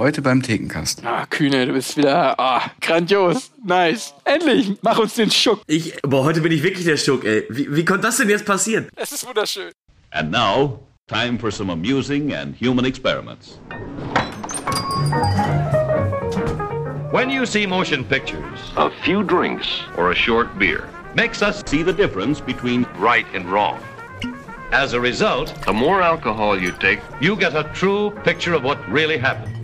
Heute beim Thekenkasten. Ah, Kühne, du bist wieder ah, grandios. Nice. Endlich, mach uns den Schuck. Ich, boah, heute bin ich wirklich der Schuck, ey. Wie, wie konnte das denn jetzt passieren? Es ist wunderschön. And now, time for some amusing and human experiments. When you see motion pictures, a few drinks or a short beer makes us see the difference between right and wrong. As a result, the more alcohol you take, you get a true picture of what really happens.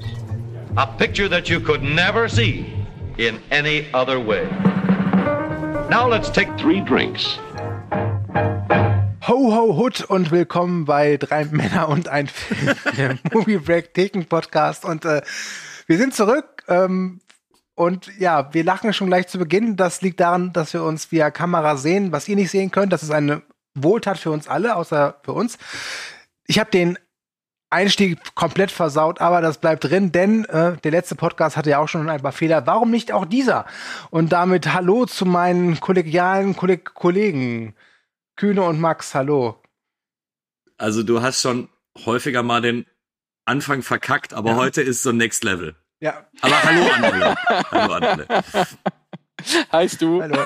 A picture that you could never see in any other way. Now let's take three drinks. Ho, ho, hut und willkommen bei Drei Männer und ein Film, der Movie Break Theken Podcast. Und äh, wir sind zurück. Ähm, und ja, wir lachen schon gleich zu Beginn. Das liegt daran, dass wir uns via Kamera sehen, was ihr nicht sehen könnt. Das ist eine Wohltat für uns alle, außer für uns. Ich habe den Einstieg komplett versaut, aber das bleibt drin, denn äh, der letzte Podcast hatte ja auch schon ein paar Fehler. Warum nicht auch dieser? Und damit hallo zu meinen kollegialen Kolleg Kollegen. Kühne und Max, hallo. Also du hast schon häufiger mal den Anfang verkackt, aber ja. heute ist so Next Level. Ja. Aber hallo André. hallo André. Heißt du? Hallo.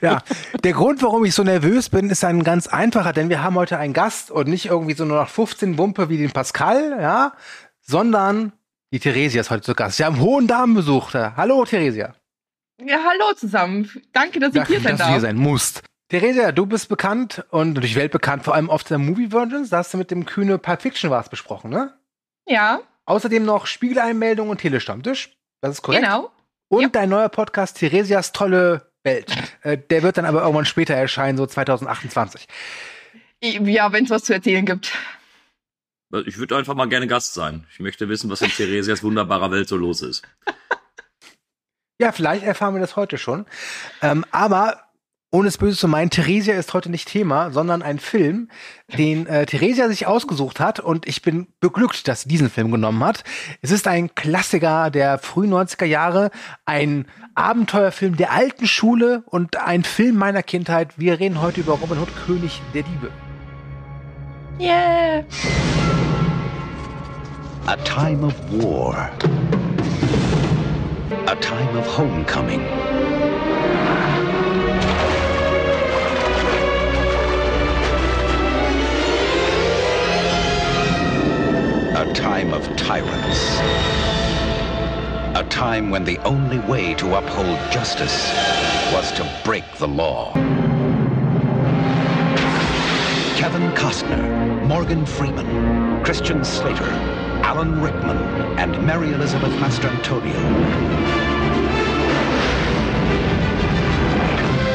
Ja, der Grund, warum ich so nervös bin, ist ein ganz einfacher, denn wir haben heute einen Gast und nicht irgendwie so nur noch 15 Wumpe wie den Pascal, ja, sondern die Theresia ist heute zu Gast. Wir haben hohen Damenbesuch. Hallo, Theresia. Ja, hallo zusammen. Danke, dass ich hier sein dass darf. Dass du hier sein musst. Theresia, du bist bekannt und durch Welt bekannt, vor allem auf der Movie Virgins. Da hast du mit dem Kühne Pulp Fiction was besprochen, ne? Ja. Außerdem noch Spiegeleinmeldung und Telestammtisch. Das ist korrekt. Genau. Und ja. dein neuer Podcast Theresias tolle Welt. Äh, der wird dann aber irgendwann später erscheinen, so 2028. Ja, wenn es was zu erzählen gibt. Ich würde einfach mal gerne Gast sein. Ich möchte wissen, was in Theresias wunderbarer Welt so los ist. Ja, vielleicht erfahren wir das heute schon. Ähm, aber ohne es böse zu meinen, Theresia ist heute nicht Thema, sondern ein Film, den äh, Theresia sich ausgesucht hat und ich bin beglückt, dass sie diesen Film genommen hat. Es ist ein Klassiker der frühen 90er Jahre, ein Abenteuerfilm der alten Schule und ein Film meiner Kindheit. Wir reden heute über Robin Hood, König der Diebe. Yeah! A time of war. A time of homecoming. A time of tyrants. A time when the only way to uphold justice was to break the law. Kevin Costner, Morgan Freeman, Christian Slater, Alan Rickman, and Mary Elizabeth Mastrantonio.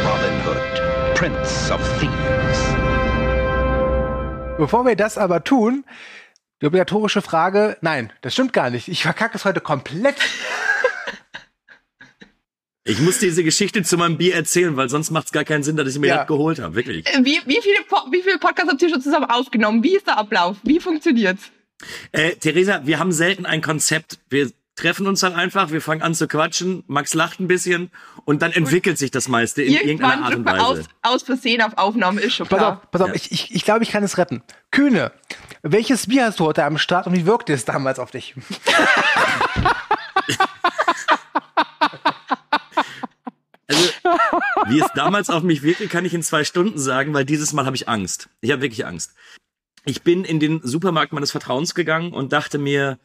Robin Hood, Prince of Thieves. Bevor wir das aber tun, die obligatorische Frage, nein, das stimmt gar nicht. Ich verkacke es heute komplett. Ich muss diese Geschichte zu meinem Bier erzählen, weil sonst macht es gar keinen Sinn, dass ich mir ja. das geholt habe, wirklich. Wie, wie, viele, wie viele Podcasts habt ihr schon zusammen aufgenommen? Wie ist der Ablauf? Wie funktioniert's? Äh, Theresa, wir haben selten ein Konzept. Wir treffen uns dann einfach, wir fangen an zu quatschen, Max lacht ein bisschen und dann entwickelt sich das meiste in irgendeiner Art und Weise. Aus, aus Versehen auf Aufnahme ist schon klar. Pass auf, pass auf ja. ich, ich, ich glaube, ich kann es retten. Kühne, welches Bier hast du heute am Start und wie wirkte es damals auf dich? Also, wie es damals auf mich wirkte, kann ich in zwei Stunden sagen, weil dieses Mal habe ich Angst. Ich habe wirklich Angst. Ich bin in den Supermarkt meines Vertrauens gegangen und dachte mir,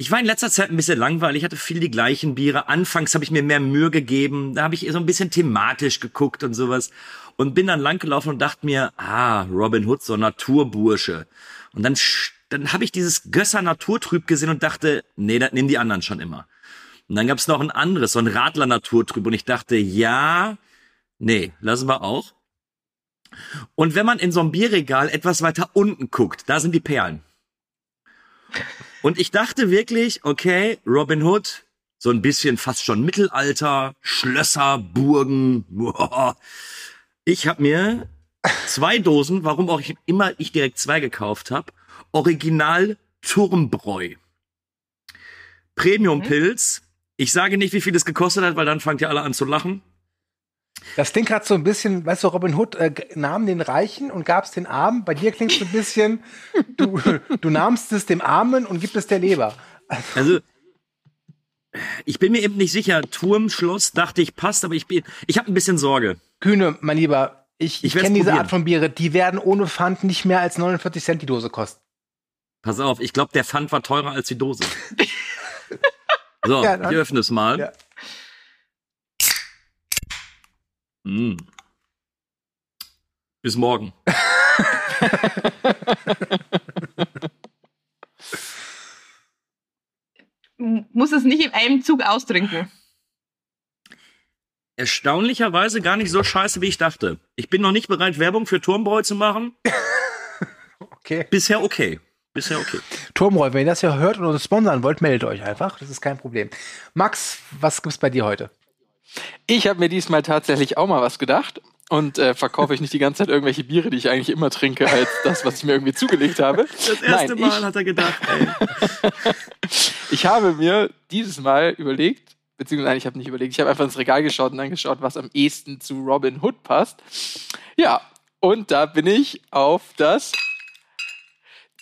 ich war in letzter Zeit ein bisschen langweilig, hatte viel die gleichen Biere. Anfangs habe ich mir mehr Mühe gegeben, da habe ich so ein bisschen thematisch geguckt und sowas und bin dann langgelaufen und dachte mir, ah, Robin Hood, so Naturbursche. Und dann, dann habe ich dieses Gösser Naturtrüb gesehen und dachte, nee, das nehmen die anderen schon immer. Und dann gab es noch ein anderes, so ein Radler Naturtrüb und ich dachte, ja, nee, lassen wir auch. Und wenn man in so einem Bierregal etwas weiter unten guckt, da sind die Perlen. Und ich dachte wirklich, okay, Robin Hood, so ein bisschen fast schon Mittelalter, Schlösser, Burgen. Ich habe mir zwei Dosen, warum auch immer ich direkt zwei gekauft habe, Original Turmbräu. Premium Pilz. Ich sage nicht, wie viel es gekostet hat, weil dann fangt ihr alle an zu lachen. Das Ding hat so ein bisschen, weißt du, Robin Hood äh, nahm den Reichen und gab es den Armen. Bei dir klingt es ein bisschen, du, du nahmst es dem Armen und gibst es der Leber. Also, ich bin mir eben nicht sicher. Turm, Schloss, dachte ich, passt, aber ich bin, ich habe ein bisschen Sorge. Kühne, mein Lieber, ich, Ich ich kenne diese. Art von Biere, die werden ohne Pfand nicht mehr als 49 Cent die Dose kosten. Pass auf, ich glaube, der Pfand war teurer als die Dose. So, Ja, ich öffne es mal. Ja. Mm. Bis morgen. Muss es nicht in einem Zug austrinken. Erstaunlicherweise gar nicht so scheiße, wie ich dachte. Ich bin noch nicht bereit, Werbung für Turmbräu zu machen. Okay. Bisher okay. Bisher okay. Turmroll, wenn ihr das ja hört und uns sponsern wollt, meldet euch einfach. Das ist kein Problem. Max, was gibt's bei dir heute? Ich habe mir diesmal tatsächlich auch mal was gedacht und äh, verkaufe ich nicht die ganze Zeit irgendwelche Biere, die ich eigentlich immer trinke, als das, was ich mir irgendwie zugelegt habe. Das erste Nein, Mal ich, hat er gedacht, ey. ich habe mir dieses Mal überlegt, beziehungsweise nein, ich habe nicht überlegt, ich habe einfach ins Regal geschaut und dann geschaut, was am ehesten zu Robin Hood passt. Ja, und da bin ich auf das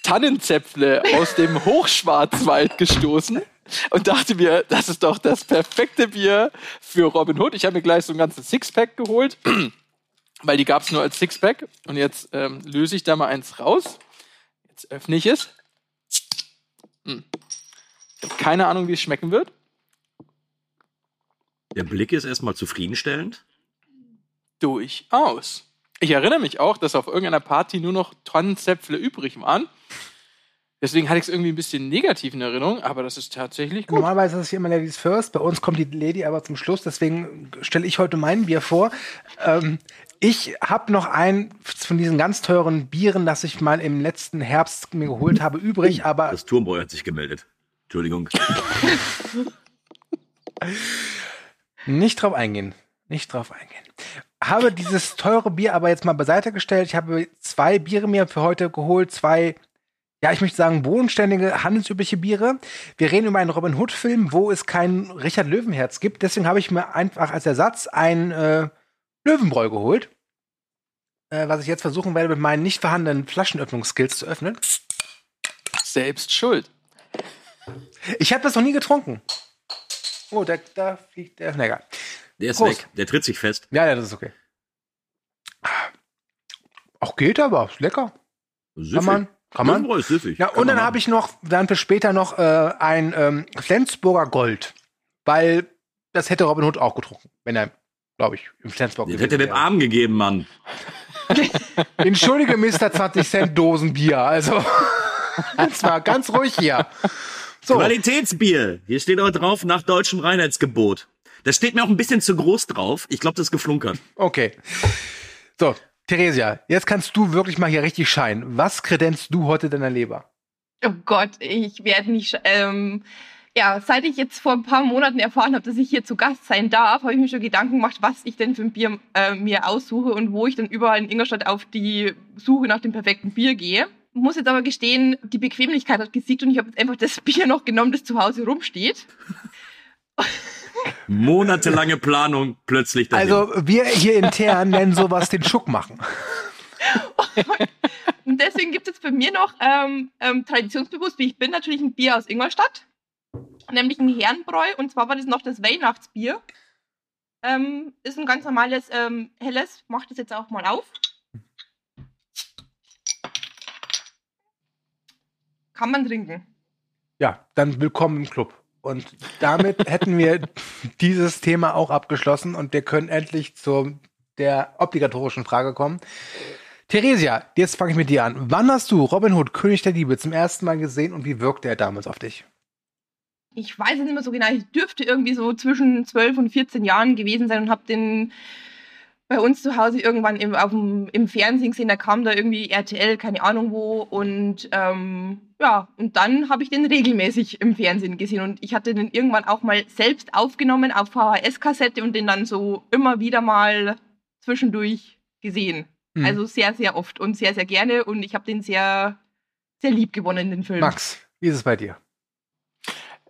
Tannenzäpfle aus dem Hochschwarzwald gestoßen und dachte mir, das ist doch das perfekte Bier für Robin Hood. Ich habe mir gleich so ein ganzes Sixpack geholt, weil die gab es nur als Sixpack. Und jetzt ähm, löse ich da mal eins raus. Jetzt öffne ich es. Hm. Ich habe keine Ahnung, wie es schmecken wird. Der Blick ist erstmal zufriedenstellend. Durchaus. Ich erinnere mich auch, dass auf irgendeiner Party nur noch Tonnenzäpfle übrig waren. Deswegen hatte ich es irgendwie ein bisschen negativ in Erinnerung, aber das ist tatsächlich gut. Normalerweise ist es hier immer Ladies First. Bei uns kommt die Lady aber zum Schluss. Deswegen stelle ich heute mein Bier vor. Ähm, ich habe noch ein von diesen ganz teuren Bieren, das ich mal im letzten Herbst mir geholt habe, übrig. Aber Das Turmbräu hat sich gemeldet. Entschuldigung. Nicht drauf eingehen. Nicht drauf eingehen. Habe dieses teure Bier aber jetzt mal beiseite gestellt. Ich habe zwei Biere mir für heute geholt. Zwei, ja, ich möchte sagen, bodenständige, handelsübliche Biere. Wir reden über einen Robin Hood-Film, wo es kein Richard Löwenherz gibt. Deswegen habe ich mir einfach als Ersatz ein äh, Löwenbräu geholt. Äh, was ich jetzt versuchen werde, mit meinen nicht vorhandenen Flaschenöffnungsskills zu öffnen. Selbst schuld. Ich habe das noch nie getrunken. Oh, da, da fliegt der. Na egal. Der ist Prost. weg. Der tritt sich fest. Ja, ja, das ist okay. Auch geht aber, ist lecker. Süffig. Kann man, kann man. Ist süffig. Ja, Kann und man dann machen. habe ich noch, dann für später noch äh, ein ähm, Flensburger Gold. Weil das hätte Robin Hood auch getrunken, wenn er, glaube ich, im Flensburg Den gewesen hätte dem wäre. Arm gegeben, Mann. Entschuldige, Mr. 20 Cent Dosenbier. Also, ganz mal ganz ruhig hier. So, Qualitätsbier. Hier steht auch drauf, nach deutschem Reinheitsgebot. Das steht mir auch ein bisschen zu groß drauf. Ich glaube, das ist geflunkert. okay. So, Theresia, jetzt kannst du wirklich mal hier richtig scheinen. Was kredenzt du heute deiner Leber? Oh Gott, ich werde nicht. Ähm, ja, seit ich jetzt vor ein paar Monaten erfahren habe, dass ich hier zu Gast sein darf, habe ich mir schon Gedanken gemacht, was ich denn für ein Bier äh, mir aussuche und wo ich dann überall in Ingolstadt auf die Suche nach dem perfekten Bier gehe. Muss jetzt aber gestehen, die Bequemlichkeit hat gesiegt und ich habe jetzt einfach das Bier noch genommen, das zu Hause rumsteht. Monatelange Planung plötzlich dahin. Also, wir hier intern nennen sowas den Schuck machen. Und deswegen gibt es bei mir noch ähm, ähm, traditionsbewusst, wie ich bin, natürlich ein Bier aus Ingolstadt. Nämlich ein Herrenbräu. Und zwar war das noch das Weihnachtsbier. Ähm, ist ein ganz normales ähm, helles. Mach das jetzt auch mal auf. Kann man trinken. Ja, dann willkommen im Club. Und damit hätten wir dieses Thema auch abgeschlossen und wir können endlich zu der obligatorischen Frage kommen. Theresia, jetzt fange ich mit dir an. Wann hast du Robin Hood, König der Liebe, zum ersten Mal gesehen und wie wirkte er damals auf dich? Ich weiß es nicht mehr so genau. Ich dürfte irgendwie so zwischen 12 und 14 Jahren gewesen sein und habe den bei uns zu Hause irgendwann im, auf dem, im Fernsehen gesehen. Da kam da irgendwie RTL, keine Ahnung wo. Und ähm, ja, und dann habe ich den regelmäßig im Fernsehen gesehen. Und ich hatte den irgendwann auch mal selbst aufgenommen auf VHS-Kassette und den dann so immer wieder mal zwischendurch gesehen. Mhm. Also sehr, sehr oft und sehr, sehr gerne. Und ich habe den sehr, sehr lieb gewonnen, den Film. Max, wie ist es bei dir?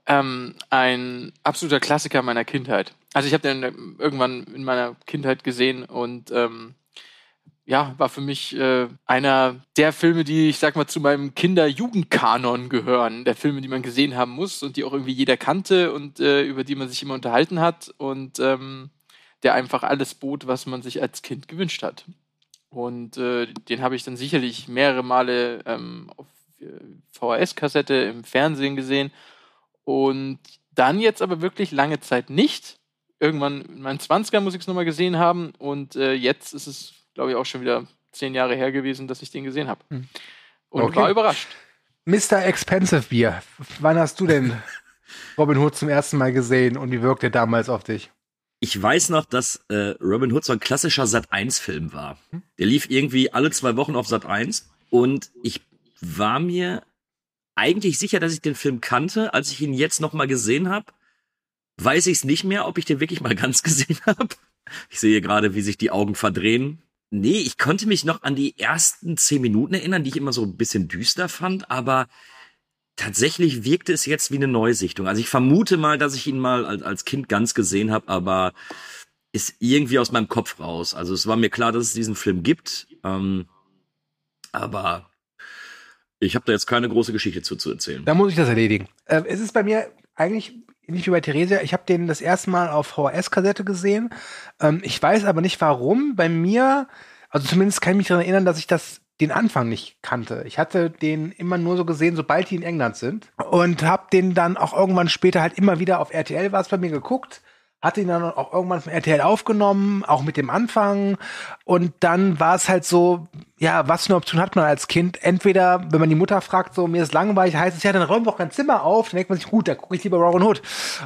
Ähm, ein absoluter Klassiker meiner Kindheit. Also ich habe den ähm, irgendwann in meiner Kindheit gesehen und ähm, ja, war für mich äh, einer der Filme, die ich sag mal zu meinem Kinder-Jugendkanon gehören. Der Filme, die man gesehen haben muss und die auch irgendwie jeder kannte und äh, über die man sich immer unterhalten hat und ähm, der einfach alles bot, was man sich als Kind gewünscht hat. Und äh, den habe ich dann sicherlich mehrere Male ähm, auf äh, VHS-Kassette im Fernsehen gesehen und dann jetzt aber wirklich lange Zeit nicht. Irgendwann in meinen 20ern muss ich es nochmal gesehen haben und äh, jetzt ist es glaube ich, auch schon wieder zehn Jahre her gewesen, dass ich den gesehen habe. Hm. Und okay. war überrascht. Mr. Expensive Beer, wann hast du denn Robin Hood zum ersten Mal gesehen und wie wirkt er damals auf dich? Ich weiß noch, dass äh, Robin Hood so ein klassischer Sat-1-Film war. Hm? Der lief irgendwie alle zwei Wochen auf Sat-1 und ich war mir eigentlich sicher, dass ich den Film kannte. Als ich ihn jetzt noch mal gesehen habe, weiß ich es nicht mehr, ob ich den wirklich mal ganz gesehen habe. Ich sehe gerade, wie sich die Augen verdrehen. Nee, ich konnte mich noch an die ersten zehn Minuten erinnern, die ich immer so ein bisschen düster fand, aber tatsächlich wirkte es jetzt wie eine Neusichtung. Also ich vermute mal, dass ich ihn mal als, Kind ganz gesehen habe, aber ist irgendwie aus meinem Kopf raus. Also es war mir klar, dass es diesen Film gibt, ähm, aber ich habe da jetzt keine große Geschichte zu, zu erzählen. Da muss ich das erledigen. Äh, es ist bei mir eigentlich nicht wie bei Theresia. Ich habe den das erste Mal auf VHS-Kassette gesehen. Ähm, ich weiß aber nicht warum. Bei mir, also zumindest kann ich mich daran erinnern, dass ich das den Anfang nicht kannte. Ich hatte den immer nur so gesehen, sobald die in England sind. Und habe den dann auch irgendwann später halt immer wieder auf RTL war es bei mir geguckt hatte ihn dann auch irgendwann von RTL aufgenommen, auch mit dem Anfang. Und dann war es halt so, ja, was für eine Option hat man als Kind? Entweder, wenn man die Mutter fragt, so, mir ist langweilig, heißt es, ja, dann räumen wir auch kein Zimmer auf. Dann denkt man sich, gut, da gucke ich lieber Robin Hood.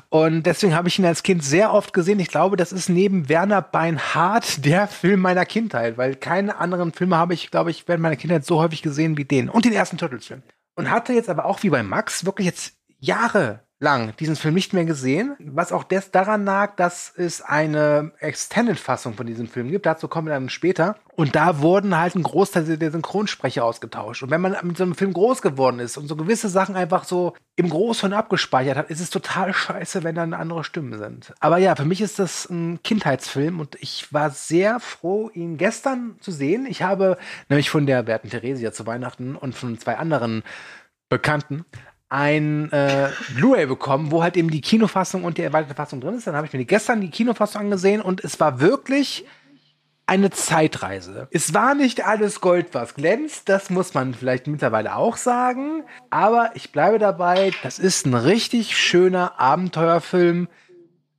Und deswegen habe ich ihn als Kind sehr oft gesehen. Ich glaube, das ist neben Werner Beinhardt der Film meiner Kindheit, weil keine anderen Filme habe ich, glaube ich, während meiner Kindheit so häufig gesehen wie den. Und den ersten Turtles-Film. Und hatte jetzt aber auch wie bei Max wirklich jetzt Jahre lang diesen Film nicht mehr gesehen, was auch des daran lag, dass es eine Extended-Fassung von diesem Film gibt. Dazu kommen wir dann später. Und da wurden halt ein Großteil der Synchronsprecher ausgetauscht. Und wenn man mit so einem Film groß geworden ist und so gewisse Sachen einfach so im Großhirn abgespeichert hat, ist es total scheiße, wenn dann andere Stimmen sind. Aber ja, für mich ist das ein Kindheitsfilm und ich war sehr froh, ihn gestern zu sehen. Ich habe nämlich von der werten Theresia zu Weihnachten und von zwei anderen Bekannten ein äh, Blu-ray bekommen, wo halt eben die Kinofassung und die erweiterte Fassung drin ist. Dann habe ich mir gestern die Kinofassung angesehen und es war wirklich eine Zeitreise. Es war nicht alles Gold, was glänzt, das muss man vielleicht mittlerweile auch sagen. Aber ich bleibe dabei, das ist ein richtig schöner Abenteuerfilm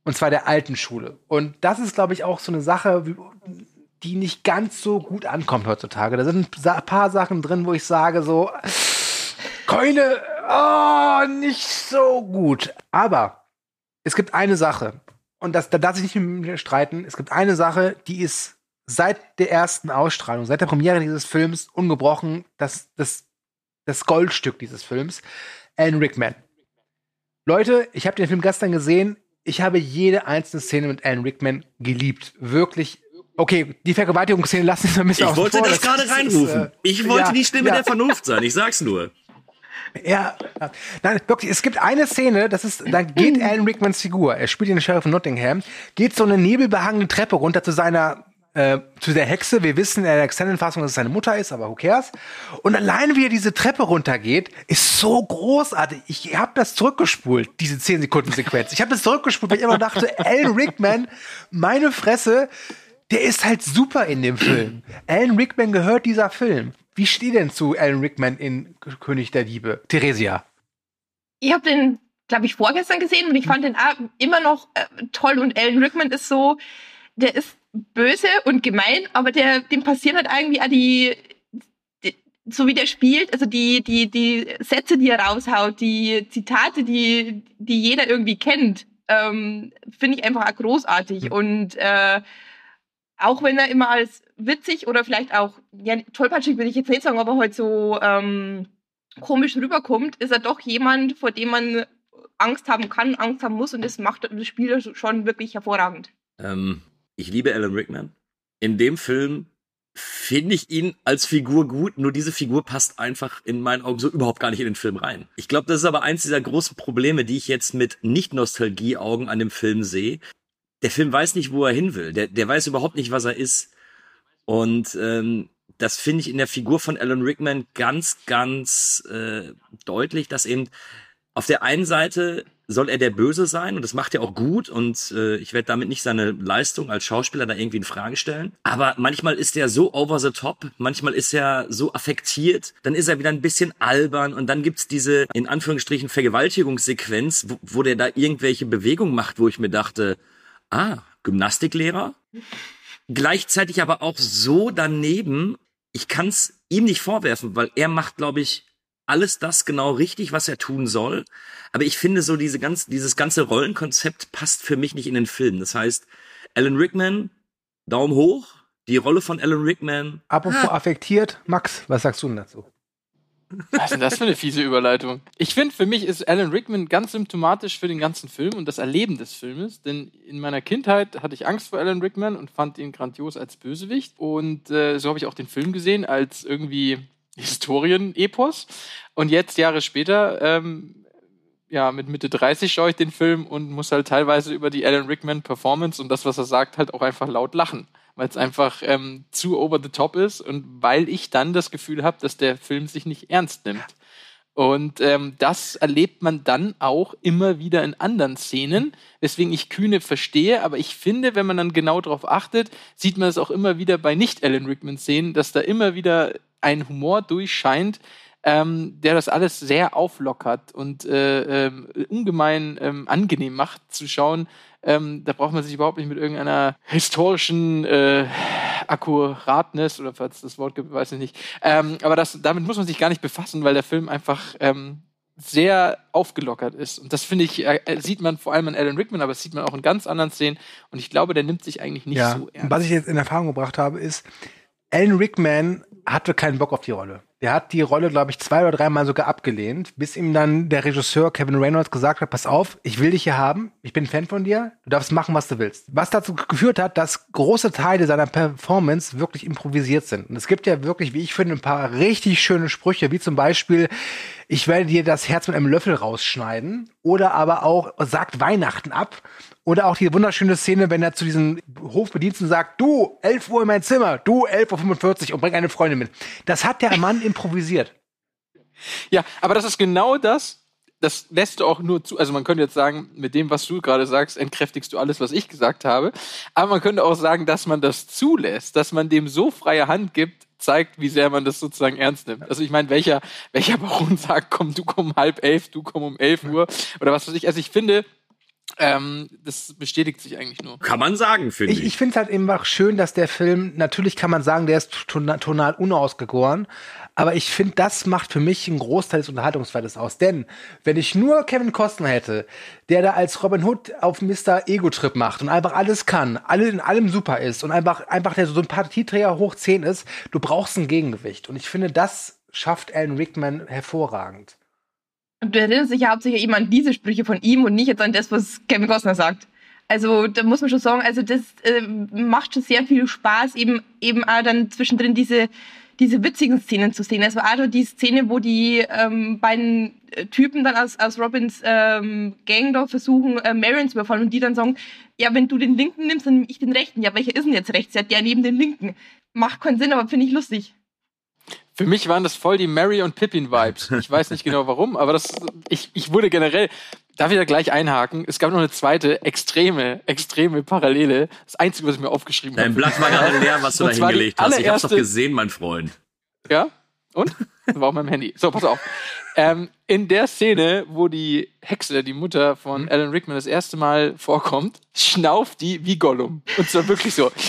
und zwar der alten Schule. Und das ist, glaube ich, auch so eine Sache, die nicht ganz so gut ankommt heutzutage. Da sind ein paar Sachen drin, wo ich sage so, Keule, oh, nicht so gut. Aber es gibt eine Sache, und das, da darf ich nicht mit mir streiten. Es gibt eine Sache, die ist seit der ersten Ausstrahlung, seit der Premiere dieses Films ungebrochen das, das, das Goldstück dieses Films. Alan Rickman. Leute, ich habe den Film gestern gesehen. Ich habe jede einzelne Szene mit Alan Rickman geliebt. Wirklich. Okay, die Vergewaltigungsszene lassen wir ein bisschen Ich wollte vor. das, das gerade reinrufen. Ist, äh, ich wollte ja, die Stimme ja. der Vernunft sein. Ich sag's nur. Ja, nein, wirklich, es gibt eine Szene, das ist, da geht Alan Rickmans Figur, er spielt den Sheriff von Nottingham, geht so eine nebelbehangene Treppe runter zu seiner äh, zu der Hexe. Wir wissen in der Extended-Fassung, dass es seine Mutter ist, aber who cares? Und alleine, wie er diese Treppe runtergeht, ist so großartig. Ich habe das zurückgespult, diese 10 Sekunden Sequenz. Ich habe das zurückgespult, weil ich immer dachte, Alan Rickman, meine Fresse, der ist halt super in dem Film. Alan Rickman gehört dieser Film. Wie steht denn zu Alan Rickman in König der Liebe? Theresia. Ich habe den, glaube ich, vorgestern gesehen und ich fand den immer noch äh, toll. Und Alan Rickman ist so, der ist böse und gemein, aber der, dem passieren halt irgendwie auch die, die, so wie der spielt, also die, die, die Sätze, die er raushaut, die Zitate, die, die jeder irgendwie kennt, ähm, finde ich einfach auch großartig. Mhm. Und äh, auch wenn er immer als witzig oder vielleicht auch, ja, tollpatschig will ich jetzt nicht sagen, aber heute halt so ähm, komisch rüberkommt, ist er doch jemand, vor dem man Angst haben kann, Angst haben muss und das macht das Spiel schon wirklich hervorragend. Ähm, ich liebe Alan Rickman. In dem Film finde ich ihn als Figur gut, nur diese Figur passt einfach in meinen Augen so überhaupt gar nicht in den Film rein. Ich glaube, das ist aber eins dieser großen Probleme, die ich jetzt mit Nicht-Nostalgie-Augen an dem Film sehe. Der Film weiß nicht, wo er hin will. Der, der weiß überhaupt nicht, was er ist. Und ähm, das finde ich in der Figur von Alan Rickman ganz, ganz äh, deutlich, dass eben auf der einen Seite soll er der Böse sein und das macht er auch gut und äh, ich werde damit nicht seine Leistung als Schauspieler da irgendwie in Frage stellen. Aber manchmal ist er so over the top, manchmal ist er so affektiert, dann ist er wieder ein bisschen albern und dann gibt's diese in Anführungsstrichen Vergewaltigungssequenz, wo, wo der da irgendwelche Bewegungen macht, wo ich mir dachte, ah, Gymnastiklehrer? Gleichzeitig aber auch so daneben, ich kann's ihm nicht vorwerfen, weil er macht, glaube ich, alles das genau richtig, was er tun soll. Aber ich finde so diese ganz, dieses ganze Rollenkonzept passt für mich nicht in den Film. Das heißt, Alan Rickman, Daumen hoch, die Rolle von Alan Rickman. Apropos Ah. affektiert, Max, was sagst du denn dazu? Was ist denn das für eine fiese Überleitung? Ich finde, für mich ist Alan Rickman ganz symptomatisch für den ganzen Film und das Erleben des Filmes. Denn in meiner Kindheit hatte ich Angst vor Alan Rickman und fand ihn grandios als Bösewicht. Und äh, so habe ich auch den Film gesehen, als irgendwie Historien-Epos. Und jetzt, Jahre später, ähm, ja, mit Mitte 30 schaue ich den Film und muss halt teilweise über die Alan Rickman Performance und das, was er sagt, halt auch einfach laut lachen. Weil es einfach ähm, zu over the top ist und weil ich dann das Gefühl habe, dass der Film sich nicht ernst nimmt. Und ähm, das erlebt man dann auch immer wieder in anderen Szenen, weswegen ich Kühne verstehe, aber ich finde, wenn man dann genau darauf achtet, sieht man es auch immer wieder bei nicht-Alan Rickman-Szenen, dass da immer wieder ein Humor durchscheint, ähm, der das alles sehr auflockert und äh, ähm, ungemein ähm, angenehm macht zu schauen. Ähm, da braucht man sich überhaupt nicht mit irgendeiner historischen äh, Akkuratness oder falls es das Wort gibt, weiß ich nicht. Ähm, aber das, damit muss man sich gar nicht befassen, weil der Film einfach ähm, sehr aufgelockert ist. Und das finde ich, äh, sieht man vor allem an Alan Rickman, aber das sieht man auch in ganz anderen Szenen. Und ich glaube, der nimmt sich eigentlich nicht ja. so ernst. was ich jetzt in Erfahrung gebracht habe, ist, Alan Rickman hatte keinen Bock auf die Rolle. Der hat die Rolle, glaube ich, zwei oder dreimal sogar abgelehnt, bis ihm dann der Regisseur Kevin Reynolds gesagt hat, pass auf, ich will dich hier haben, ich bin Fan von dir, du darfst machen, was du willst. Was dazu geführt hat, dass große Teile seiner Performance wirklich improvisiert sind. Und es gibt ja wirklich, wie ich finde, ein paar richtig schöne Sprüche, wie zum Beispiel, ich werde dir das Herz mit einem Löffel rausschneiden. Oder aber auch, sagt Weihnachten ab. Oder auch die wunderschöne Szene, wenn er zu diesen Hofbediensten sagt, du, 11 Uhr in mein Zimmer, du, 11.45 Uhr und bring eine Freundin mit. Das hat der Mann improvisiert. Ja, aber das ist genau das. Das lässt du auch nur zu. Also man könnte jetzt sagen, mit dem, was du gerade sagst, entkräftigst du alles, was ich gesagt habe. Aber man könnte auch sagen, dass man das zulässt, dass man dem so freie Hand gibt, zeigt, wie sehr man das sozusagen ernst nimmt. Also ich meine, welcher, welcher Baron sagt, komm, du komm um halb elf, du komm um elf Uhr oder was weiß ich. Also ich finde, ähm, das bestätigt sich eigentlich nur. Kann man sagen, finde ich. Ich, ich finde es halt eben auch schön, dass der Film, natürlich kann man sagen, der ist tona- tonal unausgegoren, aber ich finde, das macht für mich einen Großteil des Unterhaltungswertes aus. Denn wenn ich nur Kevin Costner hätte, der da als Robin Hood auf Mr. Ego-Trip macht und einfach alles kann, alle in allem super ist und einfach, einfach der Sympathieträger hoch 10 ist, du brauchst ein Gegengewicht. Und ich finde, das schafft Alan Rickman hervorragend. Und du erinnerst dich ja hauptsächlich eben an diese Sprüche von ihm und nicht jetzt an das, was Kevin Costner sagt. Also da muss man schon sagen, also das äh, macht schon sehr viel Spaß, eben eben auch dann zwischendrin diese diese witzigen Szenen zu sehen. Es war auch die Szene, wo die ähm, beiden äh, Typen dann aus, aus Robins ähm, Gang da versuchen, äh, Marion zu überfallen und die dann sagen, ja, wenn du den linken nimmst, dann nehme ich den rechten. Ja, welcher ist denn jetzt rechts? Ja, der neben den linken. Macht keinen Sinn, aber finde ich lustig. Für mich waren das voll die Mary und Pippin Vibes. Ich weiß nicht genau warum, aber das, ich, ich wurde generell, darf ich da gleich einhaken? Es gab noch eine zweite extreme, extreme Parallele. Das Einzige, was ich mir aufgeschrieben Dein habe. Blatt war gerade leer, was du da hingelegt hast. Ich hab's doch gesehen, mein Freund. Ja? Und? Das war auf meinem Handy. So, pass auf. Ähm, in der Szene, wo die Hexe, die Mutter von Alan Rickman, das erste Mal vorkommt, schnauft die wie Gollum. Und zwar wirklich so.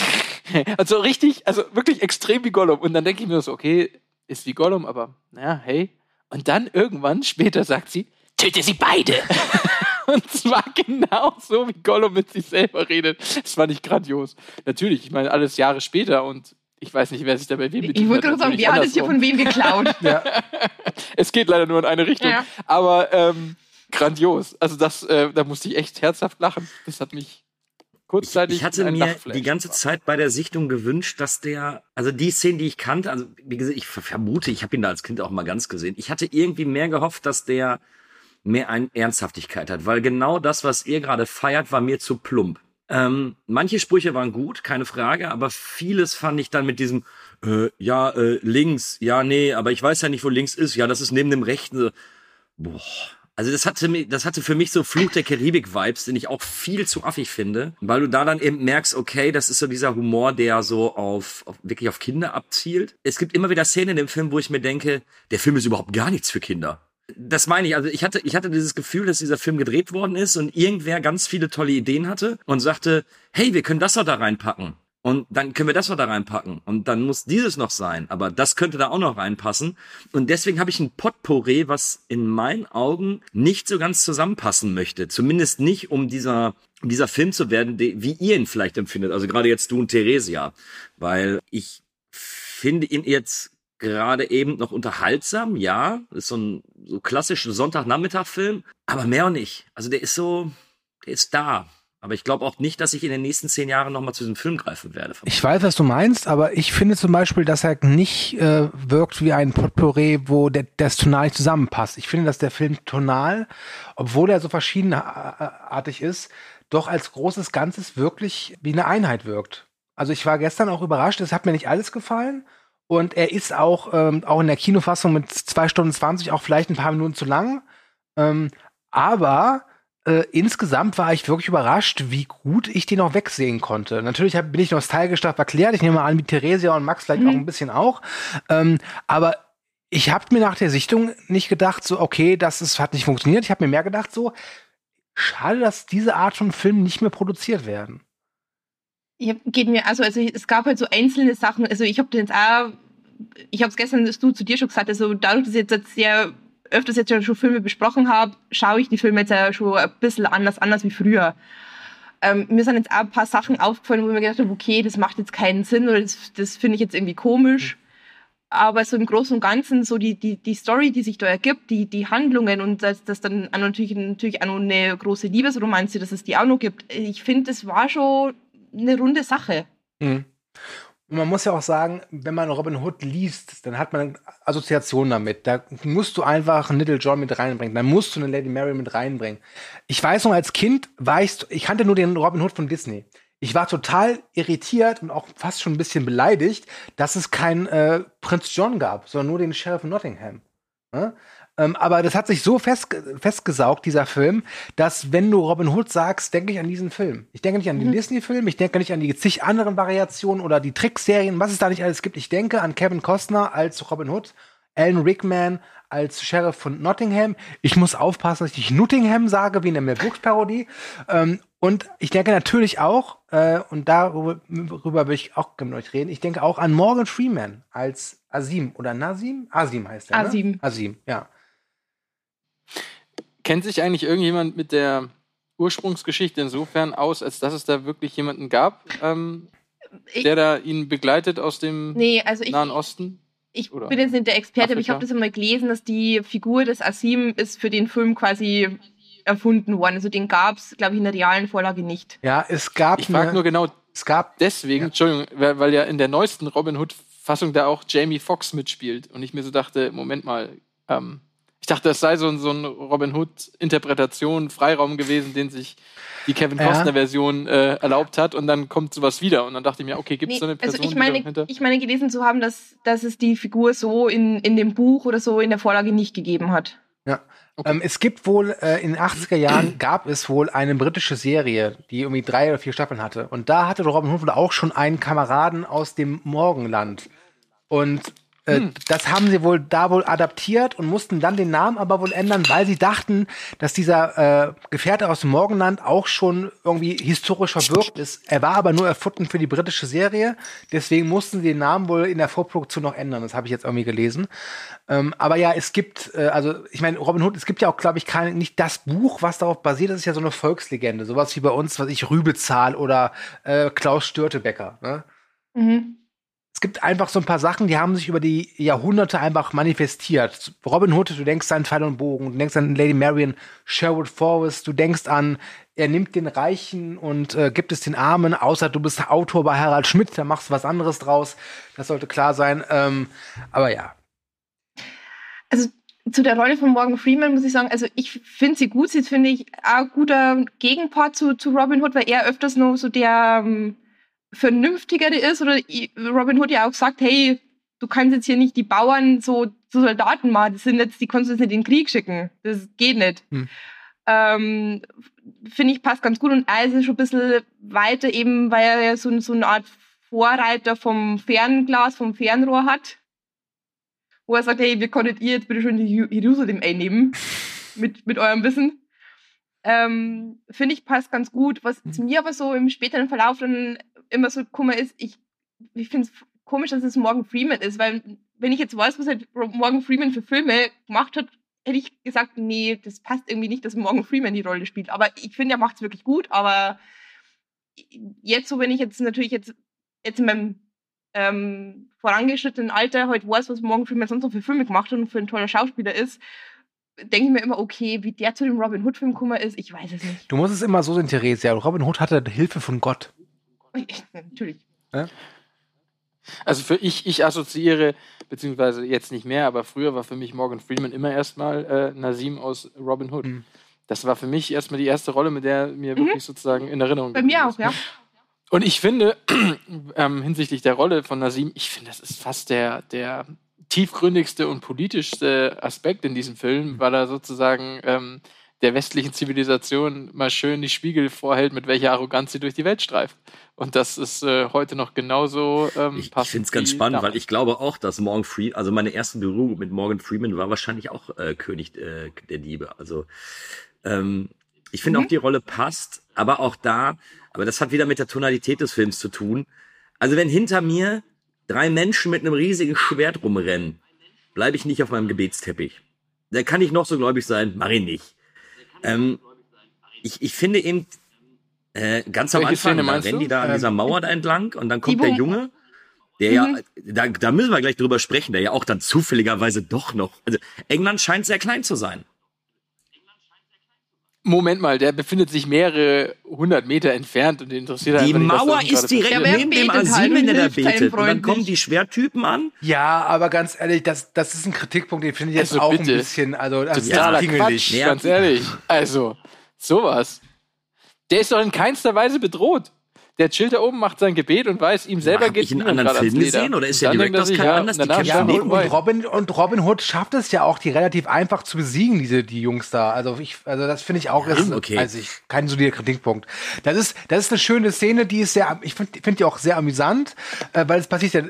Also richtig, also wirklich extrem wie Gollum. Und dann denke ich mir so, okay, ist wie Gollum, aber naja, hey. Und dann irgendwann später sagt sie, töte sie beide. Und zwar genau so, wie Gollum mit sich selber redet. Das fand ich grandios. Natürlich, ich meine, alles Jahre später und ich weiß nicht, wer sich dabei wem Ich wollte gerade sagen, wer hat es hier von wem geklaut? Es geht leider nur in eine Richtung. Ja. Aber ähm, grandios. Also das, äh, da musste ich echt herzhaft lachen. Das hat mich kurzzeitig. Ich hatte in einen mir die ganze. Zeit bei der Sichtung gewünscht, dass der, also die Szenen, die ich kannte, also wie gesagt, ich ver- vermute, ich habe ihn da als Kind auch mal ganz gesehen. Ich hatte irgendwie mehr gehofft, dass der mehr eine Ernsthaftigkeit hat, weil genau das, was ihr gerade feiert, war mir zu plump. Ähm, manche Sprüche waren gut, keine Frage, aber vieles fand ich dann mit diesem, äh, ja, äh, links, ja, nee, aber ich weiß ja nicht, wo links ist, ja, das ist neben dem rechten. Boah. Also das hatte, das hatte für mich so Fluch der Karibik-Vibes, den ich auch viel zu affig finde, weil du da dann eben merkst, okay, das ist so dieser Humor, der so auf, auf wirklich auf Kinder abzielt. Es gibt immer wieder Szenen in dem Film, wo ich mir denke, der Film ist überhaupt gar nichts für Kinder. Das meine ich. Also ich hatte, ich hatte dieses Gefühl, dass dieser Film gedreht worden ist und irgendwer ganz viele tolle Ideen hatte und sagte, hey, wir können das doch da reinpacken. Und dann können wir das noch da reinpacken. Und dann muss dieses noch sein. Aber das könnte da auch noch reinpassen. Und deswegen habe ich ein Potpourri, was in meinen Augen nicht so ganz zusammenpassen möchte. Zumindest nicht, um dieser, dieser Film zu werden, wie ihr ihn vielleicht empfindet. Also gerade jetzt du und Theresia. Weil ich finde ihn jetzt gerade eben noch unterhaltsam, ja. Ist so ein so klassischer Sonntagnachmittag-Film, aber mehr auch nicht. Also der ist so, der ist da. Aber ich glaube auch nicht, dass ich in den nächsten zehn Jahren nochmal zu diesem Film greifen werde. Ich weiß, was du meinst, aber ich finde zum Beispiel, dass er nicht äh, wirkt wie ein Potpourri, wo der, das tonal nicht zusammenpasst. Ich finde, dass der Film tonal, obwohl er so verschiedenartig ist, doch als großes Ganzes wirklich wie eine Einheit wirkt. Also ich war gestern auch überrascht, es hat mir nicht alles gefallen, und er ist auch, ähm, auch in der Kinofassung mit zwei Stunden 20 auch vielleicht ein paar Minuten zu lang. Ähm, aber äh, insgesamt war ich wirklich überrascht, wie gut ich den auch wegsehen konnte. Natürlich hab, bin ich nostalgisch darauf erklärt. Ich nehme an, wie Theresia und Max vielleicht mhm. auch ein bisschen auch. Ähm, aber ich habe mir nach der Sichtung nicht gedacht, so, okay, das ist, hat nicht funktioniert. Ich habe mir mehr gedacht, so, schade, dass diese Art von Filmen nicht mehr produziert werden. Ja, geht mir also, also es gab halt so einzelne Sachen. Also ich habe den jetzt auch ich habe es gestern du zu dir schon gesagt, also dadurch, dass ich jetzt sehr öfters jetzt schon Filme besprochen habe, schaue ich die Filme jetzt ja schon ein bisschen anders, anders wie früher. Ähm, mir sind jetzt auch ein paar Sachen aufgefallen, wo ich mir gedacht habe, okay, das macht jetzt keinen Sinn oder das, das finde ich jetzt irgendwie komisch. Aber so im Großen und Ganzen, so die, die, die Story, die sich da ergibt, die, die Handlungen und dass das dann natürlich, natürlich auch noch eine große Liebesromanze, dass es die auch noch gibt. Ich finde, das war schon eine runde Sache. Mhm. Und man muss ja auch sagen, wenn man Robin Hood liest, dann hat man Assoziationen damit. Da musst du einfach einen Little John mit reinbringen. Dann musst du eine Lady Mary mit reinbringen. Ich weiß noch, als Kind war ich, ich kannte nur den Robin Hood von Disney. Ich war total irritiert und auch fast schon ein bisschen beleidigt, dass es keinen äh, Prinz John gab, sondern nur den Sheriff Nottingham. Ähm, aber das hat sich so fest, festgesaugt, dieser Film, dass wenn du Robin Hood sagst, denke ich an diesen Film. Ich denke nicht an den mhm. Disney-Film, ich denke nicht an die zig anderen Variationen oder die Trickserien, was es da nicht alles gibt. Ich denke an Kevin Costner als Robin Hood, Alan Rickman als Sheriff von Nottingham. Ich muss aufpassen, dass ich nicht Nottingham sage, wie in der Mel Brooks-Parodie. Ähm, und ich denke natürlich auch, äh, und darüber, darüber will ich auch mit euch reden, ich denke auch an Morgan Freeman als Asim oder Nasim? Asim heißt er. Asim. Ne? Asim, ja. Kennt sich eigentlich irgendjemand mit der Ursprungsgeschichte insofern aus, als dass es da wirklich jemanden gab, ähm, ich, der da ihn begleitet aus dem nee, also ich, Nahen Osten? Ich Oder bin jetzt nicht der Experte, Afrika? aber ich habe das immer gelesen, dass die Figur des Asim ist für den Film quasi erfunden worden. Also den gab es, glaube ich, in der realen Vorlage nicht. Ja, es gab. Ich frage nur genau. Es gab deswegen, ja. Entschuldigung, weil, weil ja in der neuesten Robin Hood Fassung da auch Jamie Foxx mitspielt und ich mir so dachte, Moment mal, ähm, ich dachte, das sei so, ein, so ein Robin Hood-Interpretation, Freiraum gewesen, den sich die Kevin Costner-Version äh, erlaubt hat und dann kommt sowas wieder. Und dann dachte ich mir, okay, gibt es nee, so eine Person also ich meine, dahinter? Ich meine gelesen zu haben, dass, dass es die Figur so in, in dem Buch oder so in der Vorlage nicht gegeben hat. Ja. Okay. Ähm, es gibt wohl, äh, in den 80er Jahren gab es wohl eine britische Serie, die irgendwie drei oder vier Staffeln hatte. Und da hatte Robin Hood auch schon einen Kameraden aus dem Morgenland. Und hm. Das haben sie wohl da wohl adaptiert und mussten dann den Namen aber wohl ändern, weil sie dachten, dass dieser äh, Gefährte aus dem Morgenland auch schon irgendwie historisch verwirkt ist. Er war aber nur erfunden für die britische Serie, deswegen mussten sie den Namen wohl in der Vorproduktion noch ändern. Das habe ich jetzt irgendwie gelesen. Ähm, aber ja, es gibt, äh, also ich meine, Robin Hood, es gibt ja auch, glaube ich, kein, nicht das Buch, was darauf basiert, das ist ja so eine Volkslegende, sowas wie bei uns, was ich Rübezahl oder äh, Klaus Störtebecker. Ne? Mhm gibt einfach so ein paar Sachen, die haben sich über die Jahrhunderte einfach manifestiert. Robin Hood, du denkst an Pfeil und Bogen, du denkst an Lady Marion, Sherwood Forest, du denkst an, er nimmt den Reichen und äh, gibt es den Armen, außer du bist Autor bei Harald Schmidt, da machst du was anderes draus. Das sollte klar sein. Ähm, aber ja. Also zu der Rolle von Morgan Freeman muss ich sagen, also ich finde sie gut. Sie finde ich auch ein guter Gegenpart zu, zu Robin Hood, weil er öfters nur so der ähm, Vernünftigere ist oder Robin Hood ja auch sagt, hey, du kannst jetzt hier nicht die Bauern so zu Soldaten machen, das sind jetzt, die kannst du jetzt nicht in den Krieg schicken. Das geht nicht. Hm. Ähm, finde ich passt ganz gut und er ist schon ein bisschen weiter eben, weil er ja so, so eine Art Vorreiter vom Fernglas, vom Fernrohr hat wo er sagt, hey, wir konntet ihr jetzt bitte schön Jerusalem einnehmen mit, mit eurem Wissen. Ähm, Finde ich passt ganz gut. Was zu mir aber so im späteren Verlauf dann immer so kummer ist, ich, ich finde es komisch, dass es Morgan Freeman ist, weil wenn ich jetzt weiß, was halt Morgan Freeman für Filme gemacht hat, hätte ich gesagt, nee, das passt irgendwie nicht, dass Morgan Freeman die Rolle spielt. Aber ich finde, er macht es wirklich gut, aber jetzt so, wenn ich jetzt natürlich jetzt, jetzt in meinem ähm, vorangeschrittenen Alter halt weiß, was Morgan Freeman sonst noch für Filme gemacht hat und für ein toller Schauspieler ist, denke ich mir immer, okay, wie der zu dem Robin Hood-Film gekommen ist, ich weiß es nicht. Du musst es immer so sehen, Theresia. Robin Hood hatte Hilfe von Gott. Natürlich. Ja? Also für ich, ich assoziiere, beziehungsweise jetzt nicht mehr, aber früher war für mich Morgan Freeman immer erstmal äh, Nasim aus Robin Hood. Mhm. Das war für mich erstmal die erste Rolle, mit der mir mhm. wirklich sozusagen in Erinnerung Bei mir auch, ja. Und ich finde, ähm, hinsichtlich der Rolle von Nasim, ich finde, das ist fast der, der tiefgründigste und politischste Aspekt in diesem Film, weil er sozusagen ähm, der westlichen Zivilisation mal schön die Spiegel vorhält, mit welcher Arroganz sie durch die Welt streift. Und das ist äh, heute noch genauso ähm, Ich, ich finde es ganz spannend, damals. weil ich glaube auch, dass Morgan Freeman, also meine erste Berührung mit Morgan Freeman war wahrscheinlich auch äh, König äh, der Diebe. Also ähm, ich finde mhm. auch die Rolle passt, aber auch da aber das hat wieder mit der Tonalität des Films zu tun. Also wenn hinter mir drei Menschen mit einem riesigen Schwert rumrennen, bleibe ich nicht auf meinem Gebetsteppich. Da kann ich noch so gläubig sein, mach ich nicht. Ähm, ich, ich finde eben, äh, ganz am Anfang, da rennen die da an dieser ähm, Mauer da entlang und dann kommt der Junge, der mhm. ja, da, da müssen wir gleich drüber sprechen, der ja auch dann zufälligerweise doch noch, also England scheint sehr klein zu sein. Moment mal, der befindet sich mehrere hundert Meter entfernt und interessiert Die Mauer nicht, ist direkt neben dem Asyl, wenn er da betet. Und dann kommen die Schwertypen an. Ja, aber ganz ehrlich, das, das ist ein Kritikpunkt, den finde ich jetzt also auch bitte. ein bisschen, also das Totaler ist. Quatsch, ganz ehrlich. Also, sowas. Der ist doch in keinster Weise bedroht der chillt da oben, macht sein Gebet und weiß, ihm selber geht es in einen anderen Film gesehen oder ist der Director's Cut ja, anders? Die ja, und, und, Robin, und Robin Hood schafft es ja auch, die relativ einfach zu besiegen, diese die Jungs da. Also ich, also das finde ich auch ja, ist, okay. also ich, kein solider Kritikpunkt. Das ist, das ist eine schöne Szene, die ist sehr, ich finde find die auch sehr amüsant, äh, weil es passiert ja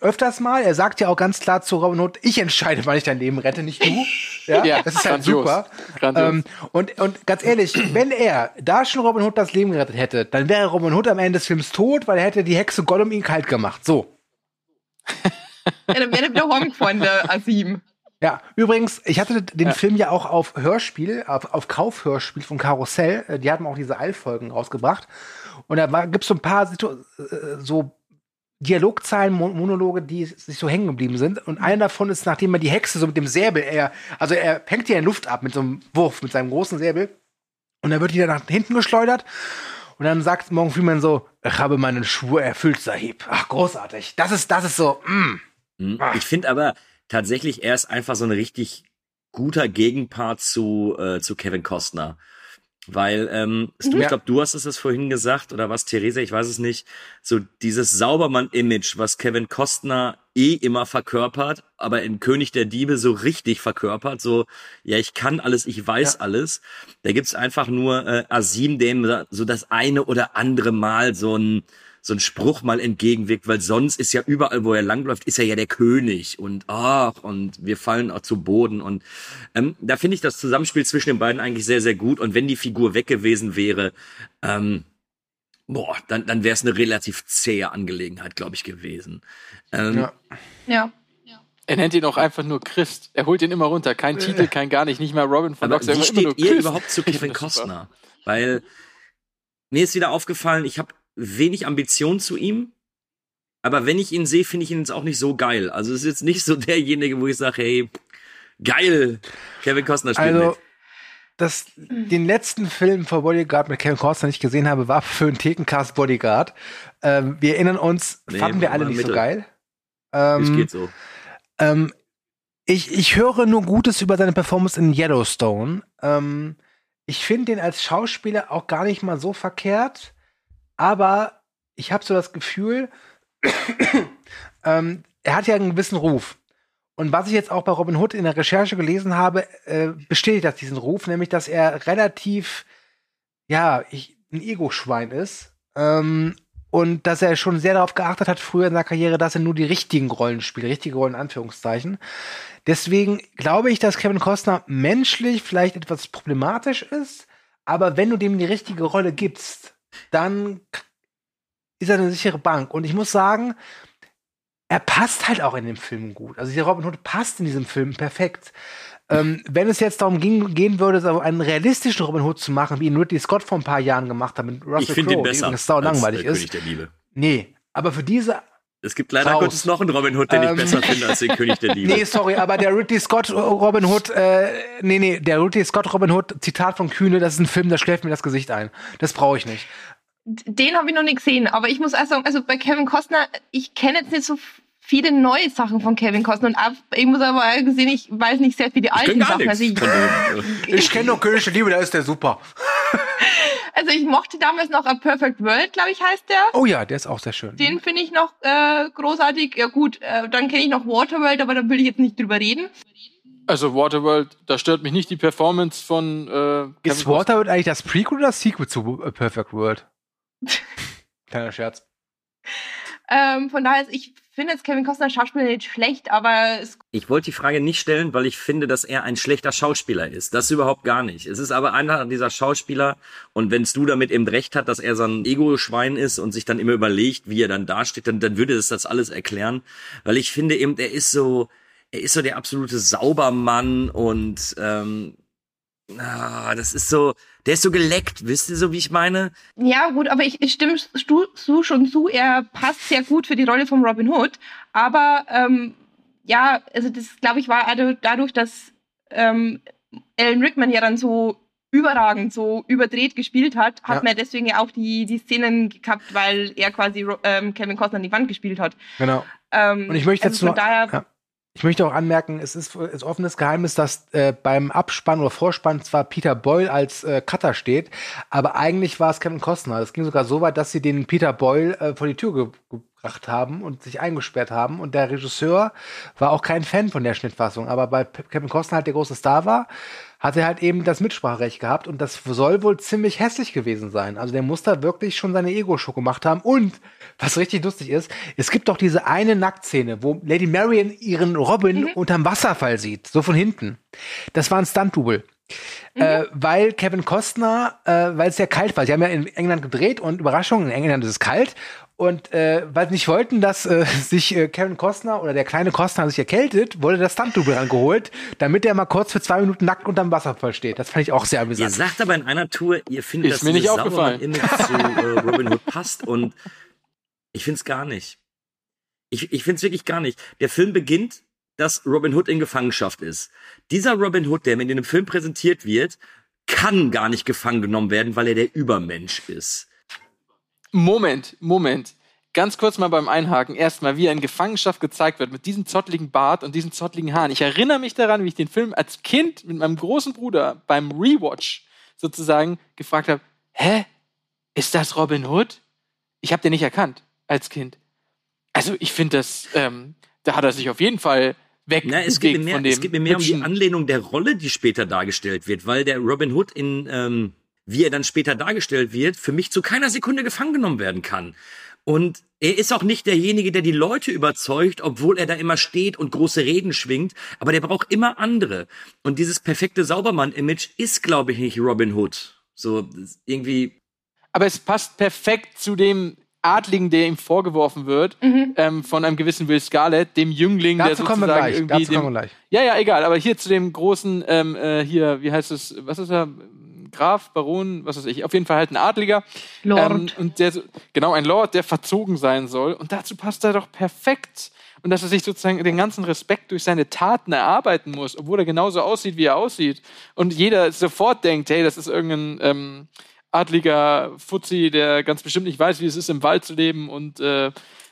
öfters mal. Er sagt ja auch ganz klar zu Robin Hood, ich entscheide, wann ich dein Leben rette, nicht du. Ja, ja das ist halt super. Ähm, und, und ganz ehrlich, wenn er da schon Robin Hood das Leben gerettet hätte, dann wäre Robin Hood am Ende des Films tot, weil er hätte die Hexe Gollum ihn kalt gemacht. So. ja, dann wäre er wieder rumgefahren, der Asim. Ja, übrigens, ich hatte den ja. Film ja auch auf Hörspiel, auf, auf Kaufhörspiel von Karussell. Äh, die hatten auch diese Eilfolgen rausgebracht. Und da gibt es so ein paar Situ äh, so Dialogzeilen, Monologe, die sich so hängen geblieben sind. Und einer davon ist, nachdem er die Hexe so mit dem Säbel, er, also er fängt die in Luft ab mit so einem Wurf, mit seinem großen Säbel. Und dann wird die dann nach hinten geschleudert. Und dann sagt Morgan Freeman so, ich habe meinen Schwur erfüllt, Sahib. Ach, großartig. Das ist, das ist so, mm. Hm, ich finde aber tatsächlich, er ist einfach so ein richtig guter Gegenpart zu, äh, zu Kevin Costner. Weil, ähm, mhm. du, ich glaube, du hast es vorhin gesagt, oder was, Theresa, ich weiß es nicht. So dieses Saubermann-Image, was Kevin Costner eh immer verkörpert, aber in König der Diebe so richtig verkörpert, so, ja, ich kann alles, ich weiß ja. alles. Da gibt's einfach nur äh, Asim, dem so das eine oder andere Mal so ein so ein Spruch mal entgegenwirkt, weil sonst ist ja überall, wo er langläuft, ist er ja der König und ach, und wir fallen auch zu Boden. Und ähm, da finde ich das Zusammenspiel zwischen den beiden eigentlich sehr, sehr gut. Und wenn die Figur weg gewesen wäre, ähm, boah, dann, dann wäre es eine relativ zähe Angelegenheit, glaube ich, gewesen. Ähm, ja. ja. Er nennt ihn auch einfach nur Christ. Er holt ihn immer runter. Kein äh. Titel, kein gar nicht, nicht mal Robin von Aber Wie steht ihr überhaupt zu Kevin Costner? Weil mir ist wieder aufgefallen, ich habe wenig Ambition zu ihm. Aber wenn ich ihn sehe, finde ich ihn jetzt auch nicht so geil. Also es ist jetzt nicht so derjenige, wo ich sage, hey, geil, Kevin Costner spielt also, mit. Das, den letzten Film vor Bodyguard mit Kevin Costner nicht gesehen habe, war für einen Thekencast Bodyguard. Ähm, wir erinnern uns, nee, fanden wir alle nicht Mitte. so geil. Ähm, das geht so. Ähm, Ich, ich höre nur Gutes über seine Performance in Yellowstone. Ähm, ich finde den als Schauspieler auch gar nicht mal so verkehrt, aber ich habe so das Gefühl, ähm, er hat ja einen gewissen Ruf. Und was ich jetzt auch bei Robin Hood in der Recherche gelesen habe, äh, bestätigt das diesen Ruf, nämlich dass er relativ, ja, ich, ein Ego-Schwein ist. Ähm, und dass er schon sehr darauf geachtet hat, früher in seiner Karriere, dass er nur die richtigen Rollen spielt, richtige Rollen in Anführungszeichen. Deswegen glaube ich, dass Kevin Costner menschlich vielleicht etwas problematisch ist, aber wenn du dem die richtige Rolle gibst, dann ist er eine sichere Bank. Und ich muss sagen, er passt halt auch in dem Film gut. Also der Robin Hood passt in diesem Film perfekt. Ähm, wenn es jetzt darum ging, gehen würde, einen realistischen Robin Hood zu machen, wie ihn Ridley Scott vor ein paar Jahren gemacht hat mit Russell finde ihn besser, das sau langweilig als, ist. König der Liebe. Nee, aber für diese es gibt leider Raus. Gottes noch einen Robin Hood, den Ähm, ich besser finde als den König der Liebe. Nee, sorry, aber der Ridley Scott Robin Hood, äh, nee, nee, der Ridley Scott Robin Hood, Zitat von Kühne, das ist ein Film, da schläft mir das Gesicht ein. Das brauche ich nicht. Den habe ich noch nicht gesehen, aber ich muss auch sagen, also bei Kevin Costner, ich kenne jetzt nicht so viele neue Sachen von Kevin Costner und auch, ich muss aber auch gesehen, ich weiß nicht sehr viele alte Sachen. Also ich. Ich kenne nur König der Liebe, da ist der super. also ich mochte damals noch A Perfect World, glaube ich, heißt der. Oh ja, der ist auch sehr schön. Den finde ich noch äh, großartig. Ja gut, äh, dann kenne ich noch Waterworld, aber da will ich jetzt nicht drüber reden. Also Waterworld, da stört mich nicht die Performance von äh, ist Kevin Costner. Waterworld eigentlich das Prequel oder das Sequel zu A Perfect World? Kleiner Scherz. Ähm, von daher, ist, ich finde jetzt Kevin Costner Schauspieler nicht schlecht, aber es Ich wollte die Frage nicht stellen, weil ich finde, dass er ein schlechter Schauspieler ist. Das überhaupt gar nicht. Es ist aber einer dieser Schauspieler und wenn du damit eben recht hat, dass er so ein Ego-Schwein ist und sich dann immer überlegt, wie er dann dasteht, dann, dann würde es das alles erklären. Weil ich finde eben, er ist so, er ist so der absolute Saubermann und ähm, ah, das ist so, der ist so geleckt, wisst ihr so, wie ich meine? Ja, gut, aber ich, ich stimme Stu, Stu schon zu, er passt sehr gut für die Rolle von Robin Hood. Aber ähm, ja, also das glaube ich war adu- dadurch, dass ähm, Alan Rickman ja dann so überragend, so überdreht gespielt hat, hat Ja. man deswegen ja auch die, die Szenen gehabt, weil er quasi ähm, Kevin Costner an die Wand gespielt hat. Genau. Ähm, Und ich möchte also jetzt von nur, daher, ja. Ich möchte auch anmerken, es ist, ist offenes Geheimnis, dass äh, beim Abspann oder Vorspann zwar Peter Boyle als äh, Cutter steht, aber eigentlich war es Kevin Costner. Es ging sogar so weit, dass sie den Peter Boyle äh, vor die Tür ge gebracht haben und sich eingesperrt haben. Und der Regisseur war auch kein Fan von der Schnittfassung. Aber bei Pe- Kevin Costner halt der große Star war, hat er halt eben das Mitspracherecht gehabt und das soll wohl ziemlich hässlich gewesen sein. Also der muss da wirklich schon seine Ego-Show gemacht haben. Und was richtig lustig ist, es gibt doch diese eine Nacktszene, wo Lady Marion ihren Robin unterm Wasserfall sieht, so von hinten. Das war ein Stunt-Double. Äh, weil Kevin Costner, äh, weil es ja kalt war, sie haben ja in England gedreht und Überraschung, in England ist es kalt. Und äh, weil sie nicht wollten, dass äh, sich äh, Kevin Costner oder der kleine Costner sich erkältet, wurde das Stunt-Double rangeholt, damit er mal kurz für zwei Minuten nackt unterm Wasserfall steht. Das fand ich auch sehr Ihr amüsant. sagt aber in einer Tour, ihr findet, Ist dass mir nicht aufgefallen. Saubermann-Image zu äh, Robin Hood passt und ich find's gar nicht. Ich, ich find's wirklich gar nicht. Der Film beginnt, dass Robin Hood in Gefangenschaft ist. Dieser Robin Hood, der in dem Film präsentiert wird, kann gar nicht gefangen genommen werden, weil er der Übermensch ist. Moment, Moment. Ganz kurz mal beim Einhaken. Erstmal, wie er in Gefangenschaft gezeigt wird, mit diesem zottligen Bart und diesen zottligen Haaren. Ich erinnere mich daran, wie ich den Film als Kind mit meinem großen Bruder beim Rewatch sozusagen gefragt habe, hä? Ist das Robin Hood? Ich habe den nicht erkannt als Kind. Also ich finde das, ähm, da hat er sich auf jeden Fall weg Na, es geht mir mehr, es geht mir mehr um die Anlehnung der Rolle, die später dargestellt wird, weil der Robin Hood in, ähm, wie er dann später dargestellt wird, für mich zu keiner Sekunde gefangen genommen werden kann. Und er ist auch nicht derjenige, der die Leute überzeugt, obwohl er da immer steht und große Reden schwingt, aber der braucht immer andere. Und dieses perfekte Saubermann-Image ist, glaube ich, nicht Robin Hood. So, irgendwie, aber es passt perfekt zu dem Adligen, der ihm vorgeworfen wird, ähm, von einem gewissen Will Scarlett, dem Jüngling, der Dazu kommen wir sozusagen gleich. irgendwie Dazu dem, kommen wir gleich. Ja, ja, egal, aber hier zu dem großen, ähm, äh, hier, wie heißt es, was ist er? Graf, Baron, was weiß ich, auf jeden Fall halt ein Adliger. Lord. Ähm, und der, genau, ein Lord, der verzogen sein soll. Und dazu passt er doch perfekt. Und dass er sich sozusagen den ganzen Respekt durch seine Taten erarbeiten muss, obwohl er genauso aussieht, wie er aussieht. Und jeder sofort denkt, hey, das ist irgendein ähm, adliger Fuzzi, der ganz bestimmt nicht weiß, wie es ist, im Wald zu leben und äh,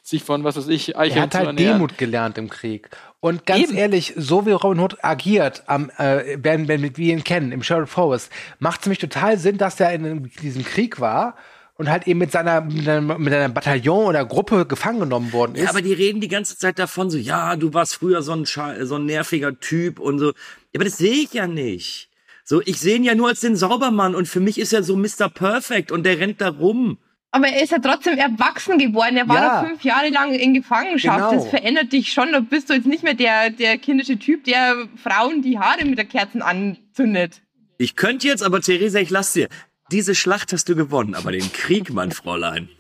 sich von, was weiß ich, Eicheln Er hat halt ernähren. Demut gelernt im Krieg. Und ganz Eben. ehrlich, so wie Robin Hood agiert, am, äh, wenn, wenn wir ihn kennen, im Sheriff Forest, macht es nämlich total Sinn, dass er in diesem Krieg war und halt eben mit seiner, mit einem, mit einem Bataillon oder Gruppe gefangen genommen worden ist. Ja, aber die reden die ganze Zeit davon so, ja, du warst früher so ein, Scha so ein nerviger Typ und so. Ja, aber das sehe ich ja nicht. So, ich sehe ihn ja nur als den Saubermann und für mich ist er so Mr. Perfect und der rennt da rum. Aber er ist ja trotzdem erwachsen geworden. Er war Ja. da fünf Jahre lang in Gefangenschaft. Genau. Das verändert dich schon. Da bist du jetzt nicht mehr der, der kindische Typ, der Frauen die Haare mit der Kerzen anzündet. Ich könnte jetzt, aber Theresa, ich lass dir. Diese Schlacht hast du gewonnen, aber den Krieg, mein Fräulein.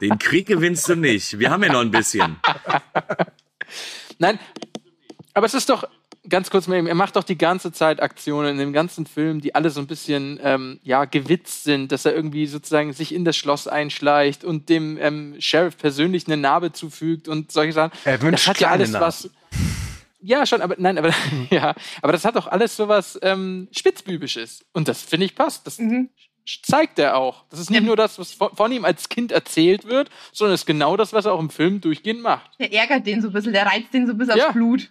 Den Krieg gewinnst du nicht. Wir haben ja noch ein bisschen. Nein, aber es ist doch, ganz kurz mal eben, er macht doch die ganze Zeit Aktionen in dem ganzen Film, die alle so ein bisschen, ähm, ja, gewitzt sind, dass er irgendwie sozusagen sich in das Schloss einschleicht und dem ähm, Sheriff persönlich eine Narbe zufügt und solche Sachen. Er wünscht das hat ja alles Narben. was. Ja, schon, aber nein, aber ja, aber das hat doch alles so was ähm, Spitzbübisches. Und das finde ich passt. Das Mhm. zeigt er auch. Das ist nicht nur das, was von, von ihm als Kind erzählt wird, sondern es ist genau das, was er auch im Film durchgehend macht. Der ärgert den so ein bisschen, der reizt den so bis Ja. aufs Blut.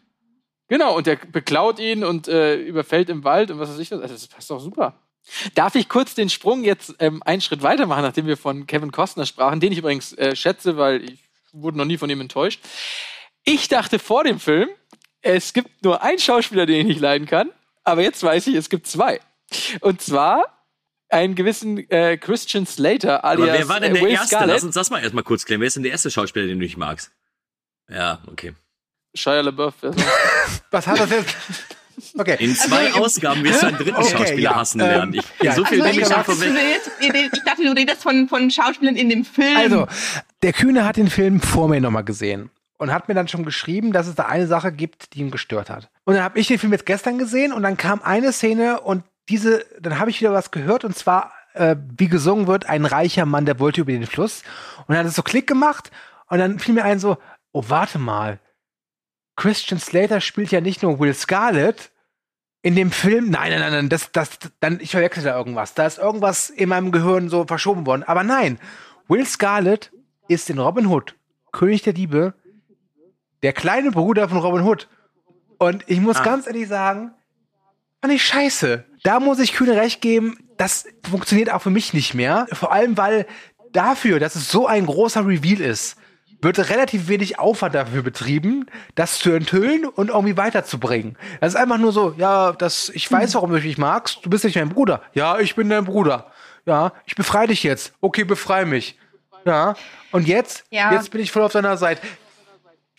Genau, und der beklaut ihn und äh, überfällt im Wald und was weiß ich was. Also das passt doch super. Darf ich kurz den Sprung jetzt ähm, einen Schritt weitermachen, nachdem wir von Kevin Costner sprachen, den ich übrigens äh, schätze, weil ich wurde noch nie von ihm enttäuscht. Ich dachte vor dem Film, es gibt nur einen Schauspieler, den ich nicht leiden kann, aber jetzt weiß ich, es gibt zwei. Und zwar einen gewissen äh, Christian Slater, alias Aber wer war denn äh, der Will Erste? Scarlett. Lass uns das mal erstmal kurz klären. Wer ist denn der erste Schauspieler, den du nicht magst? Ja, okay. Shia LaBeouf. Also, Was hat das jetzt? Okay. In zwei Also, Ausgaben wirst du einen dritten Okay, Schauspieler ja, hassen ähm, lernen. Ich, ja, so viel Also nehme ich schon dachte, vorweg. du redest, ich dachte, du redest von, von Schauspielern in dem Film. Also, der Kühne hat den Film vor mir nochmal gesehen und hat mir dann schon geschrieben, dass es da eine Sache gibt, die ihn gestört hat. Und dann habe ich den Film jetzt gestern gesehen und dann kam eine Szene und diese, dann habe ich wieder was gehört und zwar, äh, wie gesungen wird, ein reicher Mann, der wollte über den Fluss. Und dann hat es so Klick gemacht und dann fiel mir ein so, oh, warte mal. Christian Slater spielt ja nicht nur Will Scarlett in dem Film. Nein, nein, nein, nein, das, das, dann, ich verwechsel da irgendwas. Da ist irgendwas in meinem Gehirn so verschoben worden. Aber nein, Will Scarlett ist in Robin Hood, König der Diebe, der kleine Bruder von Robin Hood. Und ich muss Ah. ganz ehrlich sagen, fand ich scheiße. Da muss ich Kühne recht geben, das funktioniert auch für mich nicht mehr. Vor allem, weil dafür, dass es so ein großer Reveal ist, wird relativ wenig Aufwand dafür betrieben, das zu enthüllen und irgendwie weiterzubringen. Das ist einfach nur so, ja, das, ich weiß, warum du mich magst. Du bist nicht mein Bruder. Ja, ich bin dein Bruder. Ja, ich befreie dich jetzt. Okay, befrei mich. Ja. Und jetzt, Ja. jetzt bin ich voll auf deiner Seite.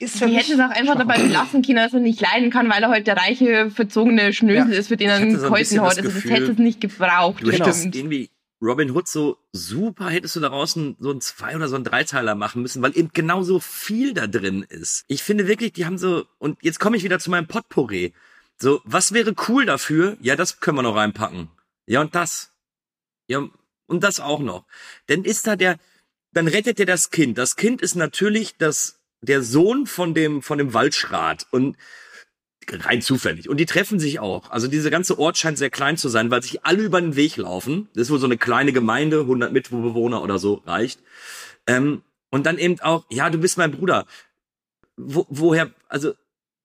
Ist für Die hätten es auch einfach dabei belassen können, dass er nicht leiden kann, weil er halt der reiche, verzogene Schnösel Ja. ist, für den er einen das hat. Also das hätte es nicht gebraucht. Du hättest stimmt. irgendwie Robin Hood so super, hättest du daraus ein, so ein Zwei- oder so ein Dreiteiler machen müssen, weil eben genau so viel da drin ist. Ich finde wirklich, die haben so, und jetzt komme ich wieder zu meinem Potpourri. So, was wäre cool dafür? Ja, das können wir noch reinpacken. Ja, und das. Ja, und das auch noch. Dann ist da der, dann rettet er das Kind. Das Kind ist natürlich das, der Sohn von dem, von dem Waldschrat. Und rein zufällig. Und die treffen sich auch. Also diese ganze Ort scheint sehr klein zu sein, weil sich alle über den Weg laufen. Das ist wohl so eine kleine Gemeinde, 100 Mitbewohner oder so reicht. Ähm, und dann eben auch, ja, du bist mein Bruder. Wo, woher, also,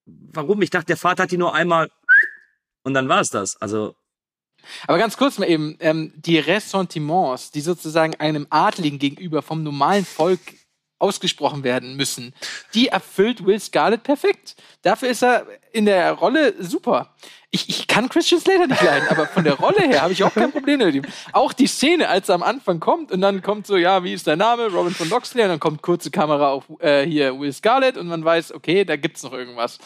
warum? Ich dachte, der Vater hat die nur einmal und dann war es das. Also, Aber ganz kurz mal eben, ähm, die Ressentiments, die sozusagen einem Adligen gegenüber vom normalen Volk ausgesprochen werden müssen, die erfüllt Will Scarlett perfekt. Dafür ist er in der Rolle super. Ich, ich kann Christian Slater nicht leiden, aber von der Rolle her habe ich auch kein Problem mit ihm. Auch die Szene, als er am Anfang kommt und dann kommt so, ja, wie ist dein Name? Robin von Loxley und dann kommt kurze Kamera auf äh, hier Will Scarlett und man weiß, okay, da gibt's noch irgendwas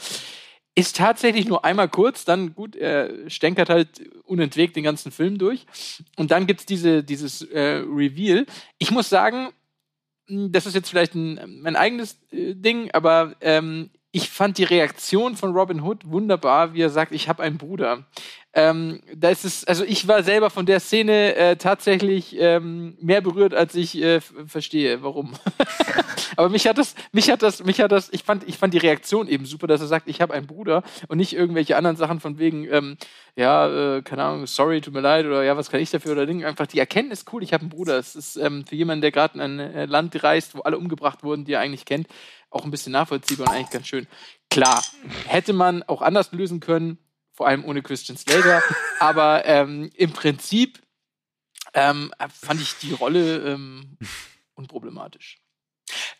ist tatsächlich nur einmal kurz, dann gut, er stänkert halt unentwegt den ganzen Film durch. Und dann gibt's diese, dieses äh, Reveal. Ich muss sagen, das ist jetzt vielleicht ein, mein eigenes äh, Ding, aber ähm, ich fand die Reaktion von Robin Hood wunderbar, wie er sagt, ich habe einen Bruder. Ähm, da ist also ich war selber von der Szene äh, tatsächlich ähm, mehr berührt, als ich äh, verstehe, warum. Aber mich hat das, mich hat das, mich hat das, ich fand, ich fand die Reaktion eben super, dass er sagt, ich habe einen Bruder und nicht irgendwelche anderen Sachen von wegen, ähm, ja, äh, keine Ahnung, sorry, tut mir leid oder ja, was kann ich dafür oder Ding. Einfach die Erkenntnis, cool, ich habe einen Bruder. Es ist ähm, für jemanden, der gerade in ein äh, Land reist, wo alle umgebracht wurden, die er eigentlich kennt, auch ein bisschen nachvollziehbar und eigentlich ganz schön. Klar, hätte man auch anders lösen können, vor allem ohne Christian Slater, aber ähm, im Prinzip ähm, fand ich die Rolle ähm, unproblematisch.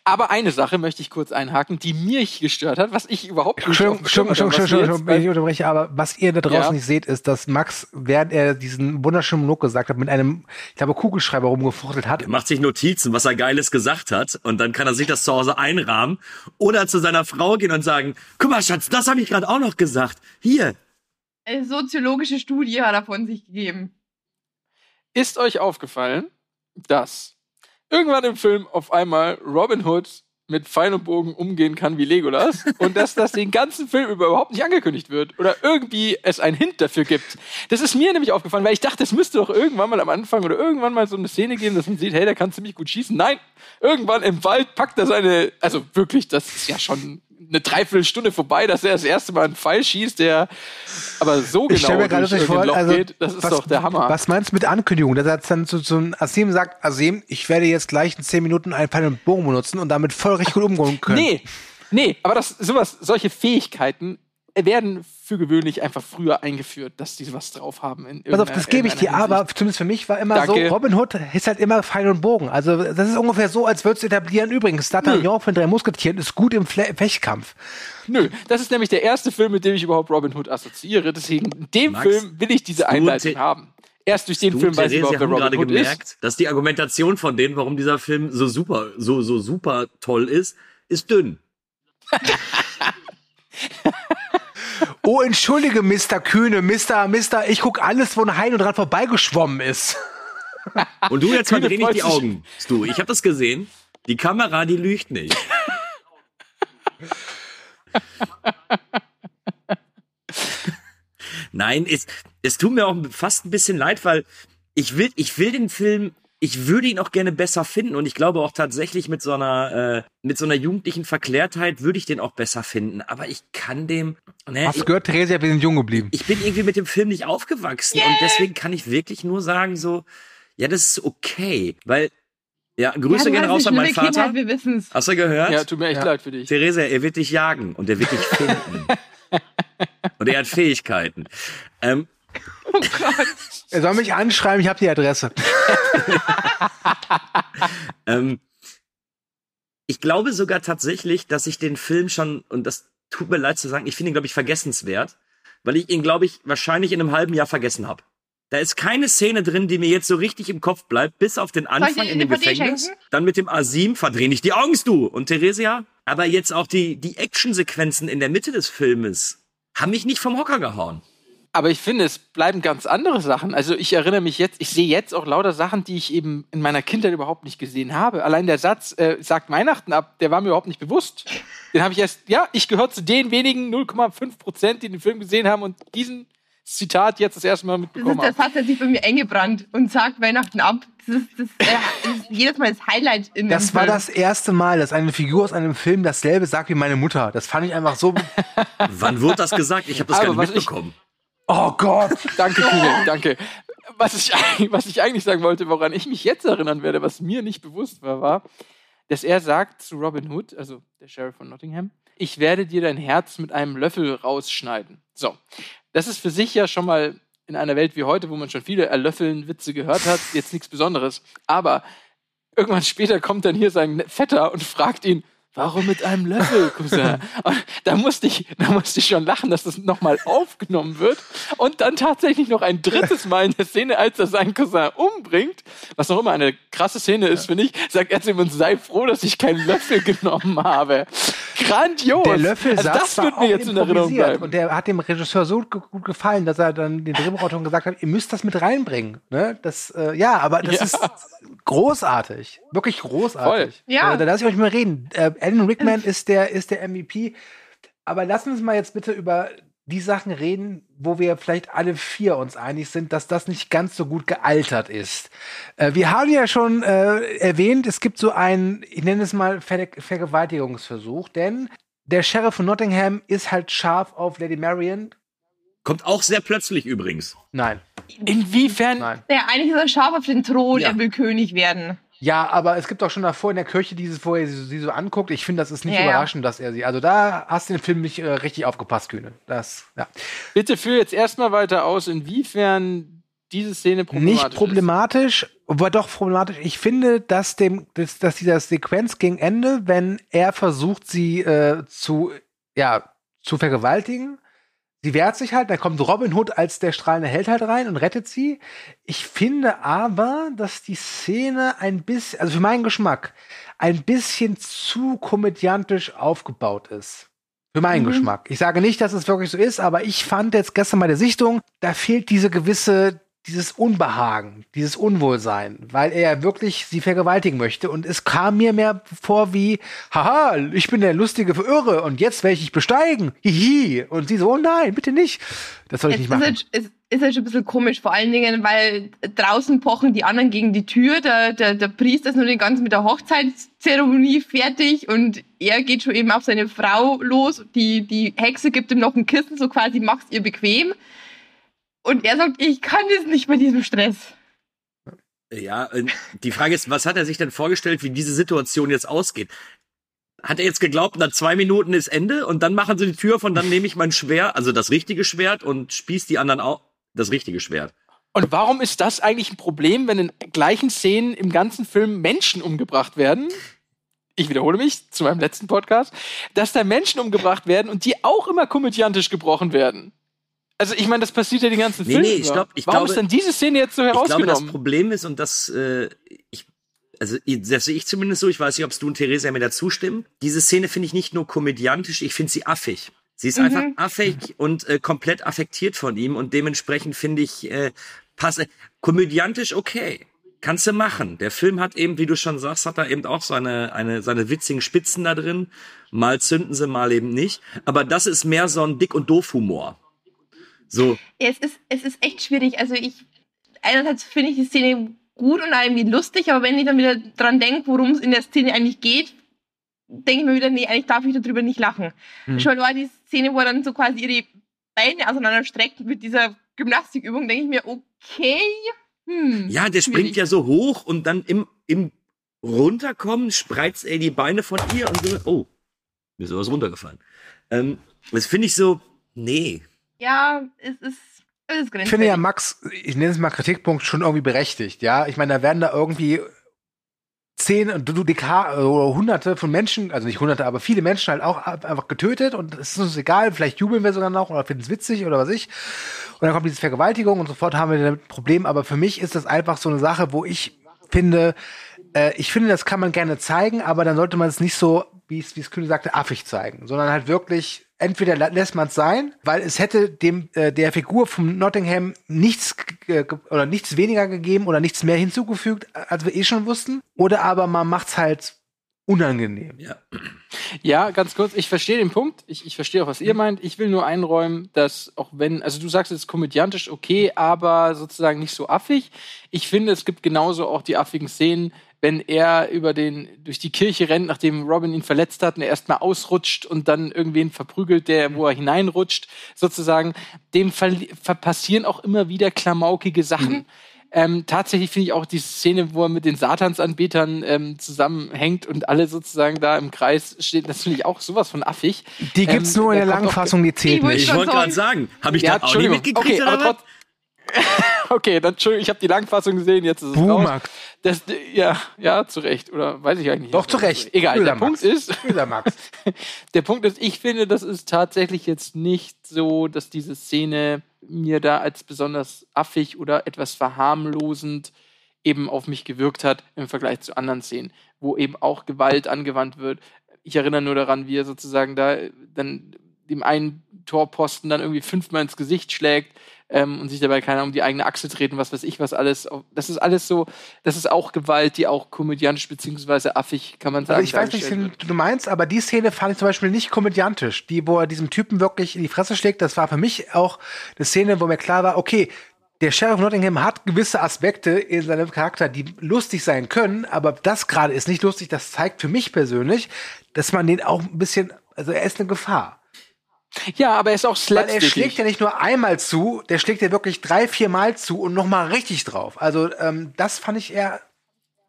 Aber eine Sache möchte ich kurz einhaken, die mich gestört hat, was ich überhaupt nicht Entschuldigung, dem Schirm Entschuldigung, hatte, was wir Entschuldigung, ich unterbreche, aber was ihr da draußen Ja. nicht seht, ist, dass Max, während er diesen wunderschönen Monolog gesagt hat, mit einem, ich glaube, Kugelschreiber rumgefuchtelt hat. Er macht sich Notizen, was er Geiles gesagt hat, und dann kann er sich das zu Hause einrahmen oder zu seiner Frau gehen und sagen, guck mal, Schatz, das habe ich gerade auch noch gesagt. Hier. Eine soziologische Studie hat er von sich gegeben. Ist euch aufgefallen, dass irgendwann im Film auf einmal Robin Hood mit Pfeil und Bogen umgehen kann wie Legolas und dass das den ganzen Film über überhaupt nicht angekündigt wird oder irgendwie es einen Hint dafür gibt. Das ist mir nämlich aufgefallen, weil ich dachte, es müsste doch irgendwann mal am Anfang oder irgendwann mal so eine Szene geben, dass man sieht, hey, der kann ziemlich gut schießen. Nein, irgendwann im Wald packt er seine, also wirklich, das ist ja schon eine Dreiviertelstunde vorbei, dass er das erste Mal einen Pfeil schießt, der aber so Ich genau mir gerade durch vor, Loch also, geht. Das ist was, doch der Hammer. Was meinst du mit Ankündigung? Dass er dann zu, zu Asim sagt, Asim, ich werde jetzt gleich in zehn Minuten einen Pfeil und Bogen benutzen und damit voll richtig gut umgehen können. Nee, nee, aber das, sowas, solche Fähigkeiten werden für gewöhnlich einfach früher eingeführt, dass die was drauf haben. In Pass auf, das gebe ich dir, aber zumindest für mich war immer Danke. so, Robin Hood ist halt immer Pfeil und Bogen. Also das ist ungefähr so, als würdest du etablieren, übrigens, D'Artagnan von drei Musketieren ist gut im Fle Fechtkampf. Nö, das ist nämlich der erste Film, mit dem ich überhaupt Robin Hood assoziiere. Deswegen, in dem Max, Film will ich diese Einleitung haben. Erst durch den Du, Film weiß ich überhaupt, wer Robin Hood gemerkt, ist. dass die Argumentation von denen, warum dieser Film so super, so, so super toll ist, ist dünn. Oh, entschuldige, Mr. Kühne, Mr. Mr. Ich guck alles, wo ein Heino dran vorbeigeschwommen ist. Und du jetzt mal Kühne dreh nicht die. Augen. Du, ich habe das gesehen. Die Kamera, die lügt nicht. Nein, es, es tut mir auch fast ein bisschen leid, weil ich will, ich will den Film, ich würde ihn auch gerne besser finden und ich glaube auch tatsächlich mit so einer, äh, mit so einer jugendlichen Verklärtheit würde ich den auch besser finden. Aber ich kann dem, ne, Hast du ich, gehört, Theresia, wir sind jung geblieben. ich bin irgendwie mit dem Film nicht aufgewachsen und deswegen kann ich wirklich nur sagen so, ja, das ist okay, weil ja, Grüße ja, gehen raus hast an eine meinen Vater. Kindheit, wir wissen's. Hast du gehört? Ja, tut mir echt Ja. leid für dich. Theresa, er wird dich jagen und er wird dich finden. und er hat Fähigkeiten. Ähm, Oh Gott. Er soll mich anschreiben, ich habe die Adresse. ähm, ich glaube sogar tatsächlich, dass ich den Film schon, und das tut mir leid zu sagen, ich finde ihn, glaube ich, vergessenswert, weil ich ihn, glaube ich, wahrscheinlich in einem halben Jahr vergessen habe. Da ist keine Szene drin, die mir jetzt so richtig im Kopf bleibt, bis auf den Anfang in dem Gefängnis. Dann mit dem Asim verdreh nicht die Augen, du. Und Theresia? Aber jetzt auch die, die Actionsequenzen in der Mitte des Filmes haben mich nicht vom Hocker gehauen. Aber ich finde, es bleiben ganz andere Sachen. Also ich erinnere mich jetzt, ich sehe jetzt auch lauter Sachen, die ich eben in meiner Kindheit überhaupt nicht gesehen habe. Allein der Satz, äh, sagt Weihnachten ab, der war mir überhaupt nicht bewusst. Den habe ich erst, ja, ich gehöre zu den wenigen 0,5 Prozent, die den Film gesehen haben und diesen Zitat jetzt das erste Mal Das mitbekommen der haben. Satz, der sich bei mir eingebrannt und sagt Weihnachten ab. Das ist, das, äh, das ist jedes Mal das Highlight in Das dem war Film. das erste Mal, dass eine Figur aus einem Film dasselbe sagt wie meine Mutter. Das fand ich einfach so. Wann wurde das gesagt? Ich habe das Aber gar nicht was ich- mitbekommen. Oh Gott. Danke, Kühne, danke. Was ich, eigentlich- was ich eigentlich sagen wollte, woran ich mich jetzt erinnern werde, was mir nicht bewusst war, war, dass er sagt zu Robin Hood, also der Sheriff von Nottingham, ich werde dir dein Herz mit einem Löffel rausschneiden. So, das ist für sich ja schon mal in einer Welt wie heute, wo man schon viele erlöffeln Witze gehört hat, jetzt nichts Besonderes. Aber irgendwann später kommt dann hier sein Vetter und fragt ihn, warum mit einem Löffel, Cousin? Da musste ich, da musste ich schon lachen, dass das nochmal aufgenommen wird und dann tatsächlich noch ein drittes Mal in der Szene, als er seinen Cousin umbringt, was noch immer eine krasse Szene ist, finde ich, sagt er zu ihm und sei froh, dass ich keinen Löffel genommen habe. Grandios! Der Löffelsatz also das wird auch mir jetzt in Erinnerung improvisiert. bleiben. Und der hat dem Regisseur so gut gefallen, dass er dann den Drehbuchautoren gesagt hat, ihr müsst das mit reinbringen. Ne? Das, äh, ja, aber das Ja. ist großartig. Wirklich großartig. Voll. Ja. Äh, da lasse ich euch mal reden. Äh, Alan Rickman ist der, ist der MVP. Aber lassen wir uns mal jetzt bitte über die Sachen reden, wo wir vielleicht alle vier uns einig sind, dass das nicht ganz so gut gealtert ist. Äh, wir haben ja schon äh, erwähnt, es gibt so einen, ich nenne es mal Ver Vergewaltigungsversuch, denn der Sheriff von Nottingham ist halt scharf auf Lady Marion. Kommt auch sehr plötzlich übrigens. Nein, Inwiefern? nein. Ja, eigentlich ist er scharf auf den Thron, Ja. er will König werden. Ja, aber es gibt auch schon davor in der Kirche dieses, wo er sie, sie so anguckt. Ich finde, das ist nicht Ja, ja. überraschend, dass er sie. Also da hast du den Film nicht äh, richtig aufgepasst, Kühne. Das, ja. Bitte führ jetzt erstmal weiter aus, inwiefern diese Szene problematisch Nicht problematisch, aber doch problematisch. Ich finde, dass dem, dass, dass dieser Sequenz gegen Ende, wenn er versucht, sie äh, zu, ja, zu vergewaltigen, sie wehrt sich halt, dann kommt Robin Hood als der strahlende Held halt rein und rettet sie. Ich finde aber, dass die Szene ein bisschen, also für meinen Geschmack, ein bisschen zu komödiantisch aufgebaut ist. Für meinen Mhm. Geschmack. Ich sage nicht, dass es wirklich so ist, aber ich fand jetzt gestern bei der Sichtung, da fehlt diese gewisse, dieses Unbehagen, dieses Unwohlsein, weil er ja wirklich sie vergewaltigen möchte. Und es kam mir mehr vor wie, haha, ich bin der lustige Irre und jetzt werde ich dich besteigen. Hihi. Und sie so, oh nein, bitte nicht. Das soll ich Es nicht ist, machen. halt, es ist halt schon ein bisschen komisch, vor allen Dingen, weil draußen pochen die anderen gegen die Tür. Der, der, der Priester ist nur den ganzen mit der Hochzeitszeremonie fertig und er geht schon eben auf seine Frau los. Die, die Hexe gibt ihm noch ein Kissen, so quasi mach's ihr bequem. Und er sagt, ich kann das nicht bei diesem Stress. Ja, die Frage ist, was hat er sich denn vorgestellt, wie diese Situation jetzt ausgeht? Hat er jetzt geglaubt, nach zwei Minuten ist Ende und dann machen sie die Tür und dann nehme ich mein Schwert, also das richtige Schwert und spieß die anderen auch das richtige Schwert. Und warum ist das eigentlich ein Problem, wenn in gleichen Szenen im ganzen Film Menschen umgebracht werden? Ich wiederhole mich zu meinem letzten Podcast, dass da Menschen umgebracht werden und die auch immer komödiantisch gebrochen werden. Also ich meine, das passiert ja den ganzen Nee, Film. nee, über. stopp, ich Warum glaube- ist denn diese Szene jetzt so Ich glaube, das herausgenommen? Problem ist, und das, äh, ich, also das sehe ich zumindest so, ich weiß nicht, ob du und Theresa mir da zustimmen. Diese Szene finde ich nicht nur komödiantisch, ich finde sie affig. Sie ist einfach affig und äh, komplett affektiert von ihm und dementsprechend finde ich, äh, passe, komödiantisch okay. Kannst du machen. Der Film hat eben, wie du schon sagst, hat da eben auch seine, eine, seine witzigen Spitzen da drin. Mal zünden sie, mal eben nicht. Aber das ist mehr so ein Dick- und Doof-Humor. So, Ja, es ist, es ist echt schwierig. Also ich, einerseits finde ich die Szene gut und irgendwie lustig, aber wenn ich dann wieder dran denke, worum es in der Szene eigentlich geht, denke ich mir wieder, nee, eigentlich darf ich darüber nicht lachen. Hm. Schon war die Szene, wo er dann so quasi ihre Beine auseinanderstreckt mit dieser Gymnastikübung, denke ich mir, okay, hm. Ja, der springt schwierig. ja so hoch und dann im, im Runterkommen spreizt er die Beine von ihr und so. Oh, mir ist was runtergefallen. Ähm, das finde ich so, nee. Ja, es ist, Ich finde ja. Max, ich nenne es mal Kritikpunkt, schon irgendwie berechtigt, ja. Ich meine, da werden da irgendwie zehn, du, du, oder hunderte von Menschen, also nicht hunderte, aber viele Menschen halt auch einfach getötet und es ist uns egal, vielleicht jubeln wir sogar noch oder finden es witzig oder was ich. Und dann kommt diese Vergewaltigung und sofort haben wir damit ein Problem, aber für mich ist das einfach so eine Sache, wo ich finde, äh, ich finde, das kann man gerne zeigen, aber dann sollte man es nicht so, wie es, wie es Kühne sagte, affig zeigen, sondern halt wirklich, entweder lä- lässt man es sein, weil es hätte dem, äh, der Figur von Nottingham nichts g- oder nichts weniger gegeben oder nichts mehr hinzugefügt, als wir eh schon wussten, oder aber man macht's halt unangenehm. Ja. Ja, ganz kurz, ich verstehe den Punkt. Ich, ich verstehe auch, was ihr meint. Ich will nur einräumen, dass auch wenn, also du sagst, es ist komödiantisch okay, aber sozusagen nicht so affig. Ich finde, es gibt genauso auch die affigen Szenen, wenn er über den, durch die Kirche rennt, nachdem Robin ihn verletzt hat und er erstmal ausrutscht und dann irgendwen verprügelt, der, wo er hineinrutscht, sozusagen. Dem ver passieren auch immer wieder klamaukige Sachen. Ähm, tatsächlich finde ich auch die Szene, wo er mit den Satansanbetern ähm, zusammenhängt und alle sozusagen da im Kreis stehen, das finde ich auch sowas von affig. Die gibt's Ähm, nur in da der kommt langen auch- Fassung, die zählt Ich wollte nicht. Ich wollte gerade sagen. habe ich Ja, das auch nicht mitgekriegt Okay, aber trotz- okay, dann Entschuldigung, ich habe die Langfassung gesehen, jetzt ist es raus. Das, ja, ja, zu Recht, oder weiß ich eigentlich nicht. Doch, zu Recht. Egal, der. Punkt ist, der Punkt ist, ich finde, das ist tatsächlich jetzt nicht so, dass diese Szene mir da als besonders affig oder etwas verharmlosend eben auf mich gewirkt hat im Vergleich zu anderen Szenen, wo eben auch Gewalt angewandt wird. Ich erinnere nur daran, wie er sozusagen da äh, dann dem einen Torposten dann irgendwie fünfmal ins Gesicht schlägt. Ähm, und sich dabei keiner um die eigene Achse treten, was weiß ich, was alles. Das ist alles so, das ist auch Gewalt, die auch komödiantisch beziehungsweise affig, kann man sagen. Also ich weiß nicht, was du meinst, aber die Szene fand ich zum Beispiel nicht komödiantisch. Die, wo er diesem Typen wirklich in die Fresse schlägt, das war für mich auch eine Szene, wo mir klar war, okay, der Sheriff Nottingham hat gewisse Aspekte in seinem Charakter, die lustig sein können, aber das gerade ist nicht lustig. Das zeigt für mich persönlich, dass man den auch ein bisschen, also er ist eine Gefahr. Ja, aber er ist auch slapstick. Weil er schlägt ja nicht nur einmal zu, der schlägt ja wirklich drei, vier Mal zu und nochmal richtig drauf. Also ähm, das fand ich eher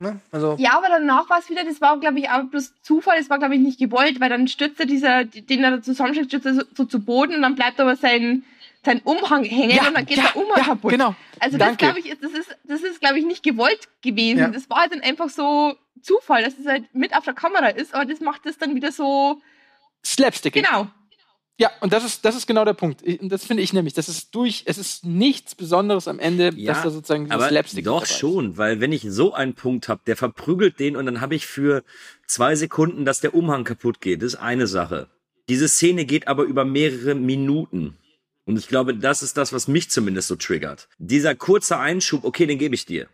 Ne? Also ja, aber danach war es wieder, das war, glaube ich, auch bloß Zufall, das war, glaube ich, nicht gewollt, weil dann stürzt er dieser, den er zusammenschlägt, stürzt er so, so, zu Boden und dann bleibt aber sein, sein Umhang hängen Ja, und dann geht ja, der Umhang ja, kaputt. genau. Also das glaube ich, ist- das ist, das ist glaube ich nicht gewollt gewesen. Ja. Das war halt dann einfach so Zufall, dass es halt mit auf der Kamera ist, aber das macht es dann wieder so Slapstick. genau. Ja, und das ist, das ist genau der Punkt. Und das finde ich nämlich, das ist durch, es ist nichts Besonderes am Ende, dass da sozusagen dieses aber Slapstick doch schon, weil wenn ich so einen Punkt habe, der verprügelt den und dann habe ich für zwei Sekunden, dass der Umhang kaputt geht, das ist eine Sache. Diese Szene geht aber über mehrere Minuten. Und ich glaube, das ist das, was mich zumindest so triggert. Dieser kurze Einschub, okay, den gebe ich dir.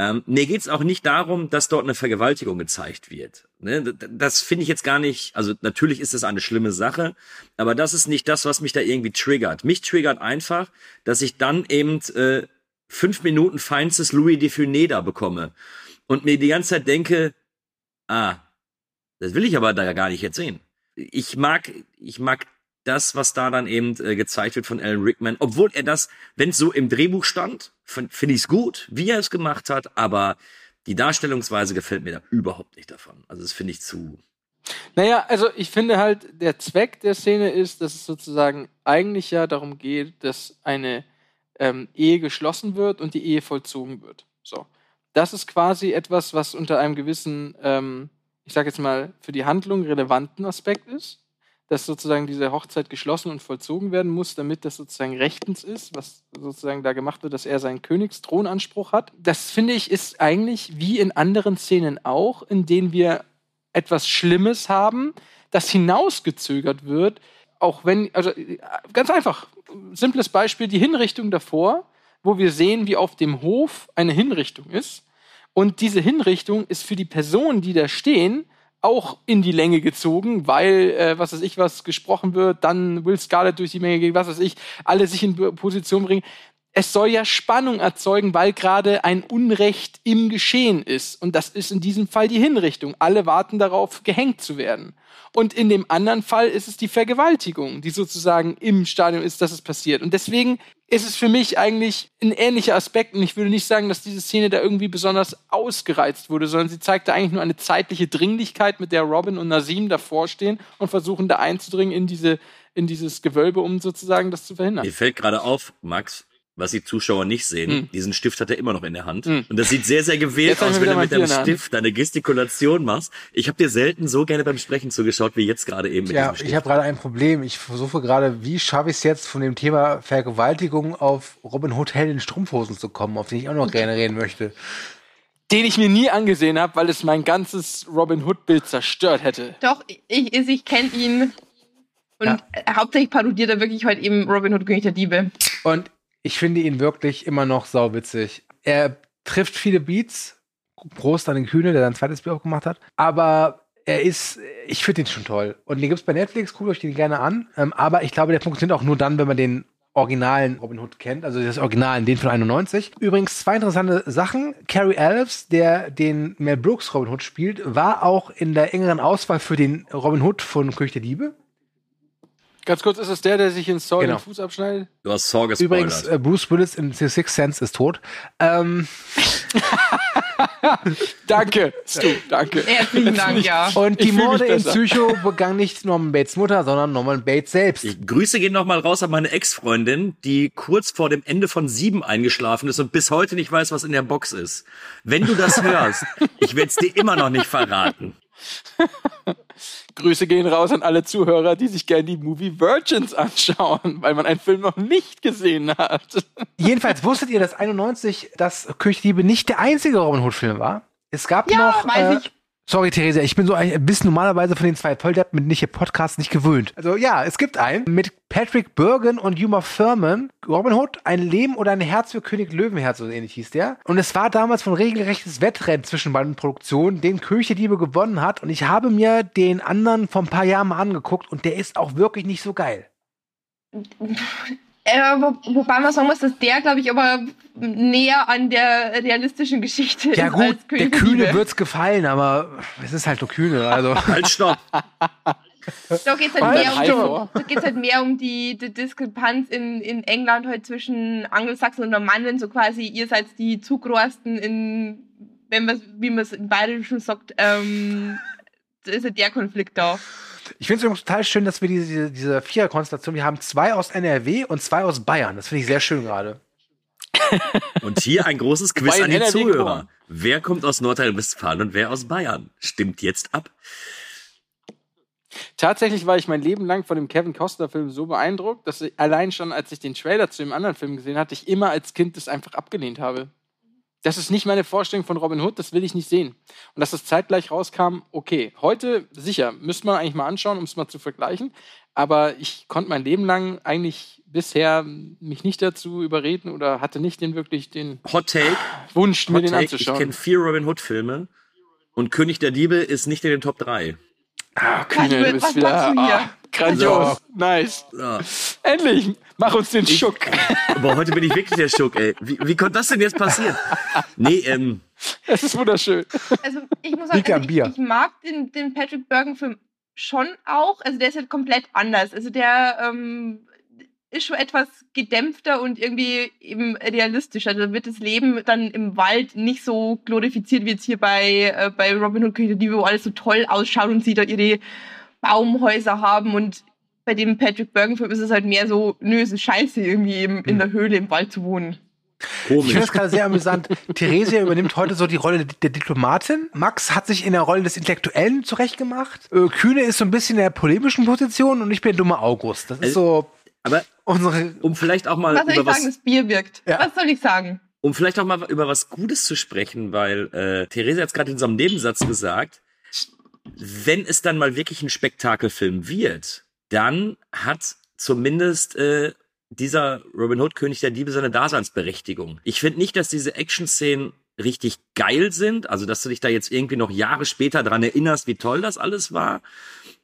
Ähm, mir geht's auch nicht darum, dass dort eine Vergewaltigung gezeigt wird. Ne? Das finde ich jetzt gar nicht, also natürlich ist das eine schlimme Sache, aber das ist nicht das, was mich da irgendwie triggert. Mich triggert einfach, dass ich dann eben äh, fünf Minuten feinstes Louis de Funès da bekomme und mir die ganze Zeit denke, ah, das will ich aber da gar nicht jetzt sehen. Ich mag, ich mag das, was da dann eben äh, gezeigt wird von Alan Rickman, obwohl er das, wenn es so im Drehbuch stand, finde find ich es gut, wie er es gemacht hat, aber die Darstellungsweise gefällt mir da überhaupt nicht davon. Also das finde ich zu. Naja, also ich finde halt, der Zweck der Szene ist, dass es sozusagen eigentlich ja darum geht, dass eine ähm, Ehe geschlossen wird und die Ehe vollzogen wird. So. Das ist quasi etwas, was unter einem gewissen, ähm, ich sage jetzt mal, für die Handlung relevanten Aspekt ist. Dass sozusagen diese Hochzeit geschlossen und vollzogen werden muss, damit das sozusagen rechtens ist, was sozusagen da gemacht wird, dass er seinen Königsthronanspruch hat. Das finde ich ist eigentlich wie in anderen Szenen auch, in denen wir etwas Schlimmes haben, das hinausgezögert wird, auch wenn, also ganz einfach, simples Beispiel, die Hinrichtung davor, wo wir sehen, wie auf dem Hof eine Hinrichtung ist. Und diese Hinrichtung ist für die Personen, die da stehen, auch in die Länge gezogen, weil, äh, was weiß ich, was gesprochen wird, dann Will Scarlett durch die Menge gehen, was weiß ich, alle sich in Position bringen. Es soll ja Spannung erzeugen, weil gerade ein Unrecht im Geschehen ist. Und das ist in diesem Fall die Hinrichtung. Alle warten darauf, gehängt zu werden. Und in dem anderen Fall ist es die Vergewaltigung, die sozusagen im Stadium ist, dass es passiert. Und deswegen ist es für mich eigentlich ein ähnlicher Aspekt. Und ich würde nicht sagen, dass diese Szene da irgendwie besonders ausgereizt wurde, sondern sie zeigte eigentlich nur eine zeitliche Dringlichkeit, mit der Robin und Nasim davor stehen und versuchen da einzudringen in diese, in dieses Gewölbe, um sozusagen das zu verhindern. Mir fällt gerade auf, Max, was die Zuschauer nicht sehen, Hm. diesen Stift hat er immer noch in der Hand. Hm. Und das sieht sehr, sehr gewählt aus, wenn du mit deinem. Stift deine Gestikulation machst. Ich habe dir selten so gerne beim Sprechen zugeschaut, wie jetzt gerade eben mit Ja, diesem Stift. ich habe gerade ein Problem. Ich versuche gerade, wie schaffe ich es jetzt von dem Thema Vergewaltigung auf Robin Hood Hell in Strumpfhosen zu kommen, auf den ich auch noch gerne reden möchte. Den ich mir nie angesehen habe, weil es mein ganzes Robin Hood-Bild zerstört hätte. Doch, ich, ich, ich kenne ihn. Und Ja. hauptsächlich parodiert er wirklich halt eben Robin Hood König der Diebe. Und ich finde ihn wirklich immer noch sauwitzig. Er trifft viele Beats. Prost an den Kühne, der sein zweites Bier aufgemacht hat. Aber er ist, ich finde ihn schon toll. Und den gibt's bei Netflix, guckt euch den gerne an. Ähm, aber ich glaube, der funktioniert auch nur dann, wenn man den originalen Robin Hood kennt, also das Original, den von 91. Übrigens zwei interessante Sachen. Carrie Elves, der den Mel Brooks Robin Hood spielt, war auch in der engeren Auswahl für den Robin Hood von König der Diebe. Ganz kurz, ist es der, der sich in Saw Genau. den Fuß abschneidet? Du hast Saw gespoilert. Übrigens, äh, Bruce Willis in The Sixth Sense ist tot. Ähm, Danke, Stu, danke. Herzlichen Dank, ja. Und die Morde in. Psycho begann nicht Norman Bates Mutter, sondern Norman Bates selbst. Ich, Grüße gehen nochmal raus an meine Ex-Freundin, die kurz vor dem Ende von sieben eingeschlafen ist und bis heute nicht weiß, was in der Box ist. Wenn du das hörst, ich werde es dir immer noch nicht verraten. Grüße gehen raus an alle Zuhörer, die sich gerne die Movie Virgins anschauen, weil man einen Film noch nicht gesehen hat. Jedenfalls wusstet ihr, dass 91 das Diebe nicht der einzige Robin Hood Film war? Es gab Ja, noch weiß äh, ich. Sorry, Theresa, ich bin so ein bisschen normalerweise von den zwei Volldeppen mit nicht gewöhnt. Also ja, es gibt einen mit Patrick Bergen und Uma Thurman. Robin Hood, ein Leben oder ein Herz für König Löwenherz, so ähnlich hieß der. Und es war damals von regelrechtes Wettrennen zwischen beiden Produktionen, den König der gewonnen hat. Und ich habe mir den anderen vor ein paar Jahren mal angeguckt und der ist auch wirklich nicht so geil. Äh, wo, wobei man sagen muss, dass der, glaube ich, aber näher an der realistischen Geschichte Ja ist. gut, als der Kühne Diebe. wird's gefallen, aber es ist halt nur Kühne. Also Halt, stopp. Da geht es halt, Halt, mehr um halt halt mehr um die, die Diskrepanz in, in England halt zwischen Angelsachsen und Normannen, so quasi, ihr seid die Zugrosten in, wenn man wie man es im Bayerischen sagt, ähm, da ist halt der Konflikt da. Ich finde es übrigens total schön, dass wir diese, diese Viererkonstellation, wir haben zwei aus NRW und zwei aus Bayern. Das finde ich sehr schön gerade. Und hier ein großes Quiz an die NRW Zuhörer. geboren. Wer kommt aus Nordrhein-Westfalen und wer aus Bayern? Stimmt jetzt ab. Tatsächlich war ich mein Leben lang von dem Kevin Costner-Film so beeindruckt, dass ich allein schon, als ich den Trailer zu dem anderen Film gesehen hatte, ich immer als Kind das einfach abgelehnt habe. Das ist nicht meine Vorstellung von Robin Hood, das will ich nicht sehen. Und dass das zeitgleich rauskam, okay. Heute, sicher, müsste man eigentlich mal anschauen, um es mal zu vergleichen. Aber ich konnte mein Leben lang eigentlich bisher mich nicht dazu überreden oder hatte nicht den wirklich den Hot Take. Wunsch, mir Hot den Take. Ich anzuschauen. kenne vier Robin Hood Filme und König der Diebe ist nicht in den Top 3. Ah, Kühne, du bist wieder machst du hier? ah, grandios. Nice. Ja. Endlich, mach uns den Schuck. Aber heute bin ich wirklich der Schuck, ey. Wie, wie konnte das denn jetzt passieren? Nee, ähm, Es ist wunderschön. Also ich muss sagen, also ich, ich mag den, den Patrick Bergen-Film schon auch. Also der ist halt komplett anders. Also der ähm, ist schon etwas gedämpfter und irgendwie eben realistischer. Da wird das Leben dann im Wald nicht so glorifiziert wie jetzt hier bei, äh, bei Robin Hood König Diebe, wo alles so toll ausschaut und sie da ihre Baumhäuser haben und bei dem Patrick Bergen-Film ist es halt mehr so, nö, es ist scheiße, irgendwie eben in der Höhle im Wald zu wohnen. Ich komisch. finde das gerade sehr amüsant. Theresia übernimmt heute so die Rolle der Diplomatin. Max hat sich in der Rolle des Intellektuellen zurechtgemacht. Äh, Kühne ist so ein bisschen in der polemischen Position und ich bin der dumme August. Das ist so Aber unsere. um vielleicht auch mal Was soll über ich was, sagen, das Bier wirkt? Ja. Was soll ich sagen? um vielleicht auch mal über was Gutes zu sprechen, weil äh, Theresa hat gerade in so einem Nebensatz gesagt, wenn es dann mal wirklich ein Spektakelfilm wird, dann hat zumindest äh, dieser Robin Hood König der Diebe seine Daseinsberechtigung. Ich finde nicht, dass diese Action-Szenen richtig geil sind, also dass du dich da jetzt irgendwie noch Jahre später dran erinnerst, wie toll das alles war.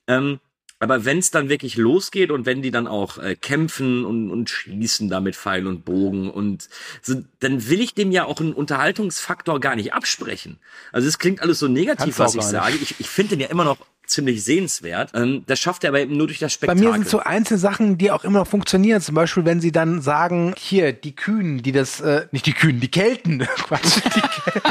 Ähm, aber wenn es dann wirklich losgeht und wenn die dann auch äh, kämpfen und, und schießen da mit Pfeil und Bogen und so, dann will ich dem ja auch einen Unterhaltungsfaktor gar nicht absprechen. Also es klingt alles so negativ, Kannst was ich sage. Ich, ich finde den ja immer noch ziemlich sehenswert. Ähm, das schafft er aber eben nur durch das Bei Spektakel. mir sind so einzelne Sachen, die auch immer noch funktionieren. Zum Beispiel, wenn sie dann sagen, hier, die Kühen, die das, äh, nicht die Kühen, die Kelten, Quatsch, die, Kel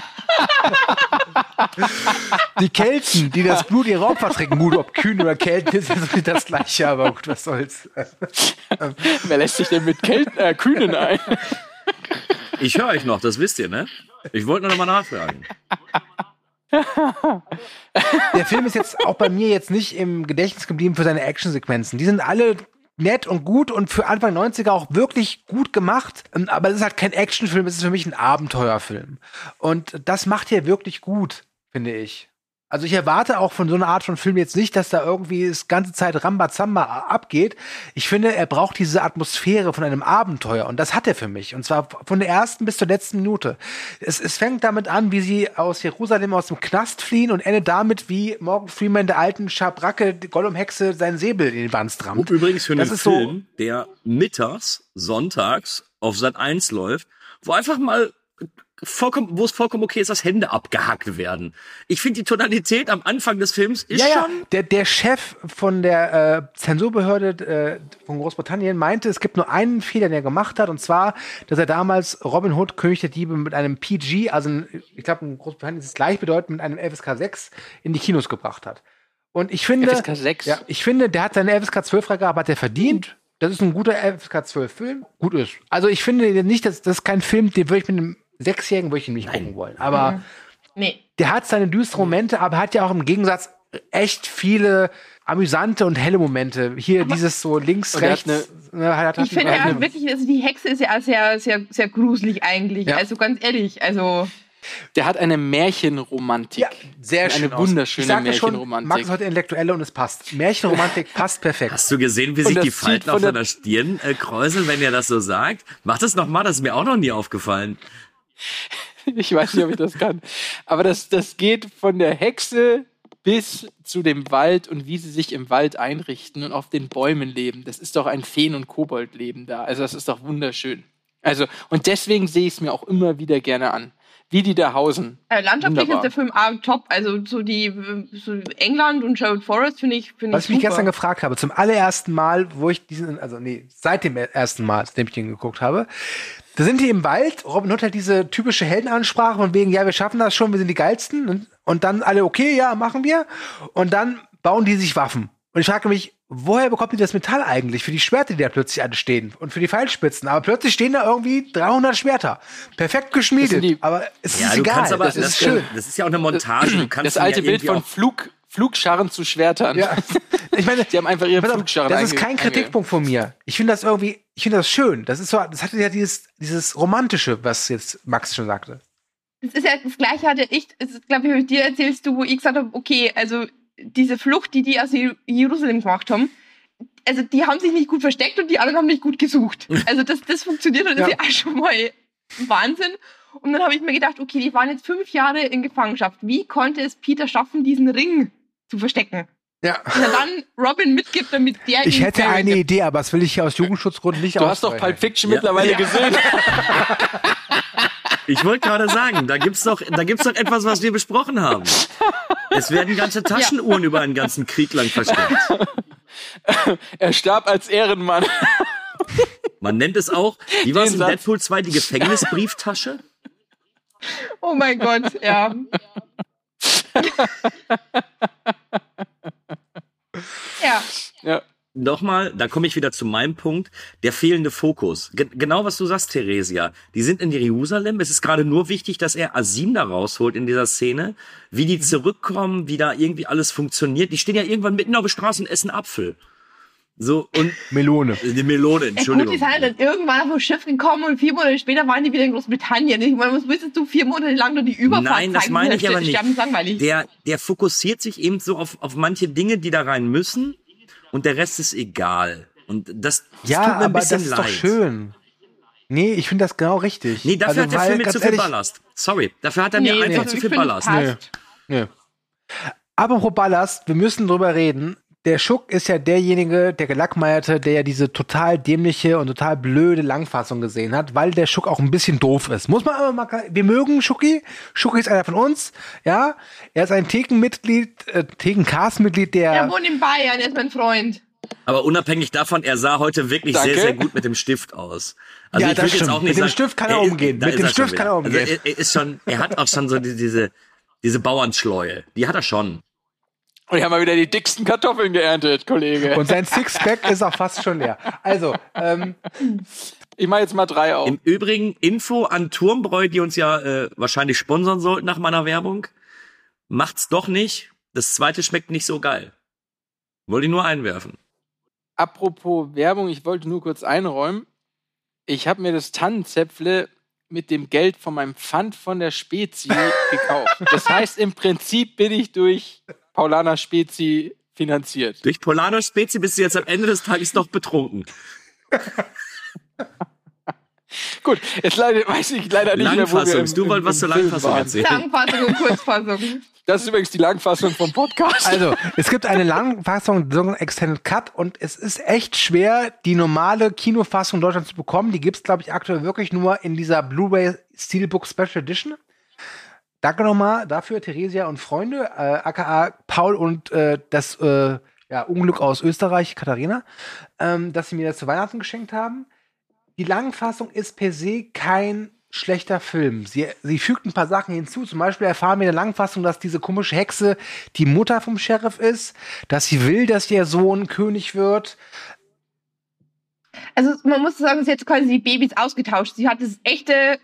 die Kelten, die das Blut ihrer Opfer trinken. Gut, ob Kühen oder Kelten ist nicht das Gleiche, aber gut, was soll's. Wer lässt sich denn mit Kelten, äh, Kühnen ein? ich höre euch noch, das wisst ihr, ne? Ich wollte nur noch mal nachfragen. Der Film ist jetzt auch bei mir jetzt nicht im Gedächtnis geblieben für seine Actionsequenzen. Die sind alle nett und gut und für Anfang 90er auch wirklich gut gemacht. Ähm, Aber es ist halt kein Actionfilm, es ist für mich ein Abenteuerfilm. Und das macht er wirklich gut, finde ich. Also ich erwarte auch von so einer Art von Film jetzt nicht, dass da irgendwie das ganze Zeit Rambazamba abgeht. Ich finde, er braucht diese Atmosphäre von einem Abenteuer und das hat er für mich. Und zwar von der ersten bis zur letzten Minute. Es, es fängt damit an, wie sie aus Jerusalem aus dem Knast fliehen und endet damit, wie Morgan Freeman der alten Schabracke, die Gollum-Hexe, seinen Säbel in Wand Und rammt. übrigens für einen ist so- Film, der mittags, sonntags auf Sat 1 läuft, wo einfach mal vollkommen, wo es vollkommen okay ist, dass Hände abgehackt werden. Ich finde die Tonalität am Anfang des Films ist Ja, ja, schon der, der Chef von der äh, Zensurbehörde äh, von Großbritannien meinte, es gibt nur einen Fehler, den er gemacht hat, und zwar, dass er damals Robin Hood, König der Diebe, mit einem PG, also ein, ich glaube in Großbritannien ist es gleichbedeutend mit einem FSK 6, in die Kinos gebracht hat. Und ich finde, FSK 6? ja, ich finde, der hat seine FSK 12 Freigabe hat er verdient. Das ist ein guter FSK 12 Film. Gut ist. Also ich finde nicht, dass das ist kein Film, den würde ich mit einem Sechsjährigen würde ich ihn nicht gucken wollen. Aber Nee. der hat seine düsteren Momente, aber hat ja auch im Gegensatz echt viele amüsante und helle Momente. Hier dieses so links, er rechts. ne, hat, hat, Ich finde ja eine- wirklich, also die Hexe ist ja sehr, sehr, sehr gruselig eigentlich. Ja. Also ganz ehrlich, also Der hat eine Märchenromantik. Ja, sehr schön. Eine aus. wunderschöne ich sagte schon, Märchenromantik. Max ist heute Intellektuelle und es passt. Märchenromantik passt perfekt. Hast du gesehen, wie Und sich die Falten auf deiner Stirn äh, kräuseln, wenn ihr das so sagt? Mach das noch mal, das ist mir auch noch nie aufgefallen. Ich weiß nicht, ob ich das kann. Aber das, das geht von der Hexe bis zu dem Wald und wie sie sich im Wald einrichten und auf den Bäumen leben. Das ist doch ein Feen- und Koboldleben da. Also das ist doch wunderschön. Also, und deswegen sehe ich es mir auch immer wieder gerne an. Wie die da hausen. Äh, landschaftlich Wunderbar. ist der Film arg top. Also so die so England und Sherwood Forest finde ich finde Was ich ich mich super. gestern gefragt habe, zum allerersten Mal, wo ich diesen, also nee, seit dem ersten Mal, seitdem ich den geguckt habe, da sind die im Wald, Robin Hood hat diese typische Heldenansprache von wegen, ja, wir schaffen das schon, wir sind die Geilsten. Und, und dann alle, okay, ja, machen wir. Und dann bauen die sich Waffen. Und ich frage mich, woher bekommt die das Metall eigentlich für die Schwerter, die da plötzlich alle stehen und für die Pfeilspitzen? Aber plötzlich stehen da irgendwie 300 Schwerter. Perfekt geschmiedet. die- aber es Ja, ist egal. aber, das, das, ist schön. das ist ja auch eine Montage. Du kannst Das alte ja Bild von Flug, Flugscharren zu Schwertern. Ja. Ich meine, Die haben einfach ihre Flugscharren Das ist kein Kritikpunkt von mir. Ich finde das irgendwie, ich finde das schön. Das ist so, das hatte ja dieses, dieses Romantische, was jetzt Max schon sagte. Das ist ja das Gleiche hatte ich, es ist, glaube ich, dir erzählst du, wo ich gesagt habe, okay, also diese Flucht, die die aus Jer- Jerusalem gemacht haben, also die haben sich nicht gut versteckt und die anderen haben nicht gut gesucht. Also das, das funktioniert und das Ja. ist ja auch schon mal Wahnsinn. Und dann habe ich mir gedacht, okay, die waren jetzt fünf Jahre in Gefangenschaft. Wie konnte es Peter schaffen, diesen Ring zu verstecken? Ja. Und er dann Robin mitgibt, damit der Ich hätte eine Idee, aber das will ich hier aus Jugendschutzgründen nicht Du hast doch. Pulp Fiction Ja. mittlerweile Ja. gesehen. Ich wollte gerade sagen, da gibt's doch, da gibt's doch etwas, was wir besprochen haben. Es werden ganze Taschenuhren über einen ganzen Krieg lang versteckt. er starb als Ehrenmann. Man nennt es auch, wie war es in Satz. Deadpool 2, die Gefängnisbrieftasche? Oh mein Gott, ja. ja. Ja. Nochmal, da komme ich wieder zu meinem Punkt, der fehlende Fokus. Ge genau was du sagst, Theresia. Die sind in Jerusalem. Es ist gerade nur wichtig, dass er Asim da rausholt in dieser Szene. Wie die zurückkommen, wie da irgendwie alles funktioniert. Die stehen ja irgendwann mitten auf der Straße und essen Apfel. So, und Melone. die Melone, Ja, gut, Entschuldigung. die sind halt dann irgendwann auf dem Schiff gekommen und vier Monate später waren die wieder in Großbritannien. Ich meine, was willst du vier Monate lang nur die Überfahrt Nein, das zeigen? meine ich aber nicht. Der, der fokussiert sich eben so auf, auf manche Dinge, die da rein müssen und der Rest ist egal. Und das, das Ja, tut mir ein aber bisschen das ist leid. doch schön. Nee, ich finde das genau richtig. Nee, dafür Also, hat der Film mir zu viel ehrlich, Ballast. Sorry, dafür hat er mir Nee, einfach nee, zu viel Ballast. passt. Nö. Apropos Ballast, wir müssen drüber reden. Der Schuck ist ja derjenige, der Gelackmeierte, der ja diese total dämliche und total blöde Langfassung gesehen hat, weil der Schuck auch ein bisschen doof ist. Muss man aber mal, wir mögen Schucki. Schucki ist einer von uns, ja. Er ist ein Thekenmitglied, äh, Theken-Cast-Mitglied, der, Er wohnt in Bayern, er ist mein Freund. Aber unabhängig davon, er sah heute wirklich Danke. sehr, sehr gut mit dem Stift aus. Also Ja, ich das würd jetzt stimmt. auch nicht Mit dem Stift kann er ist- umgehen. Mit dem er Stift kann er umgehen. Also er, er ist schon, er hat auch schon so die, diese, diese Bauernschleue. Die hat er schon. Und hier haben wir wieder die dicksten Kartoffeln geerntet, Kollege. und sein Sixpack ist auch fast schon leer. Also, ähm, ich mache jetzt mal drei auf. Im Übrigen, Info an Turmbräu, die uns ja äh, wahrscheinlich sponsern sollten nach meiner Werbung. Macht's doch nicht. Das zweite schmeckt nicht so geil. Wollte ich nur einwerfen. Apropos Werbung, ich wollte nur kurz einräumen. Ich habe mir das Tannenzäpfle mit dem Geld von meinem Pfand von der Spezi gekauft. Das heißt, im Prinzip bin ich durch Paulana Spezi finanziert. Durch Polano Spezi bist du jetzt am Ende des Tages doch betrunken. Gut, jetzt leider, weiß ich leider nicht mehr, wo wir Langfassung. im, Du wolltest was zur Langfassung waren. erzählen. Langfassung und Kurzfassung. Das ist übrigens die Langfassung vom Podcast. Also, es gibt eine Langfassung, so einen Extended Cut, und es ist echt schwer, die normale Kinofassung in Deutschland zu bekommen. Die gibt's, glaube ich, aktuell wirklich nur in dieser Blu-ray Steelbook Special Edition. Danke nochmal dafür, Theresia und Freunde, äh, aka Paul und äh, das äh, ja, Unglück aus Österreich, Katharina, ähm, dass sie mir das zu Weihnachten geschenkt haben. Die Langfassung ist per se kein schlechter Film. Sie, sie fügt ein paar Sachen hinzu. Zum Beispiel erfahren wir in der Langfassung, dass diese komische Hexe die Mutter vom Sheriff ist, dass sie will, dass ihr Sohn König wird. Also man muss sagen, sie hat quasi die Babys ausgetauscht. Sie hat das echte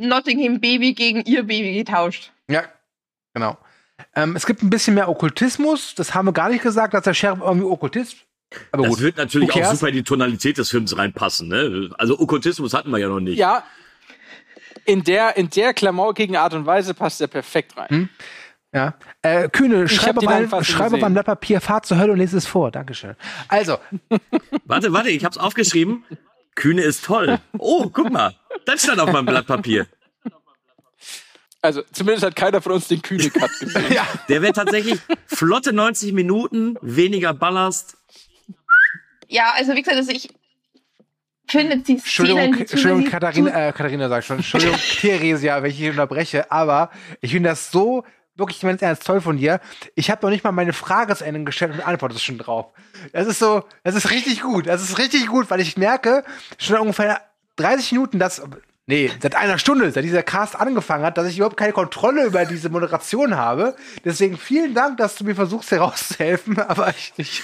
Nottingham Baby gegen ihr Baby getauscht. Ja, genau. Ähm, es gibt ein bisschen mehr Okkultismus. Das haben wir gar nicht gesagt, dass der Sheriff irgendwie Okkultist. Aber Das gut. wird natürlich auch super in die Tonalität des Films reinpassen. Ne? Also Okkultismus hatten wir ja noch nicht. Ja. in der, in der klamaukigen Art und Weise passt er perfekt rein. Hm? Ja. Äh, Kühne, Ich schreib hab die auf, ein, Langfassung schreib auf gesehen. ein Blatt Papier, fahr zur Hölle und lese es vor. Dankeschön. Also, Warte, warte, ich hab's aufgeschrieben. Kühne ist toll. Oh, guck mal. Das stand auf meinem Blatt Papier. Also, zumindest hat keiner von uns den kühne Cut gesehen. ja. Der wäre tatsächlich flotte 90 Minuten, weniger Ballast. Ja, also wie gesagt, also ich finde die Entschuldigung, Szenen, die Entschuldigung Katharina, äh, Katharina sagt schon, Entschuldigung, Theresia, wenn ich hier unterbreche, aber ich finde das so wirklich ganz ernst toll von dir. Ich habe noch nicht mal meine Frage zu Ende gestellt und antwortest schon drauf. Das ist so, das ist richtig gut. Das ist richtig gut, weil ich merke, schon ungefähr 30 Minuten, dass, nee, seit einer Stunde, seit dieser Cast angefangen hat, dass ich überhaupt keine Kontrolle über diese Moderation habe. Deswegen vielen Dank, dass du mir versuchst herauszuhelfen, aber ich nicht.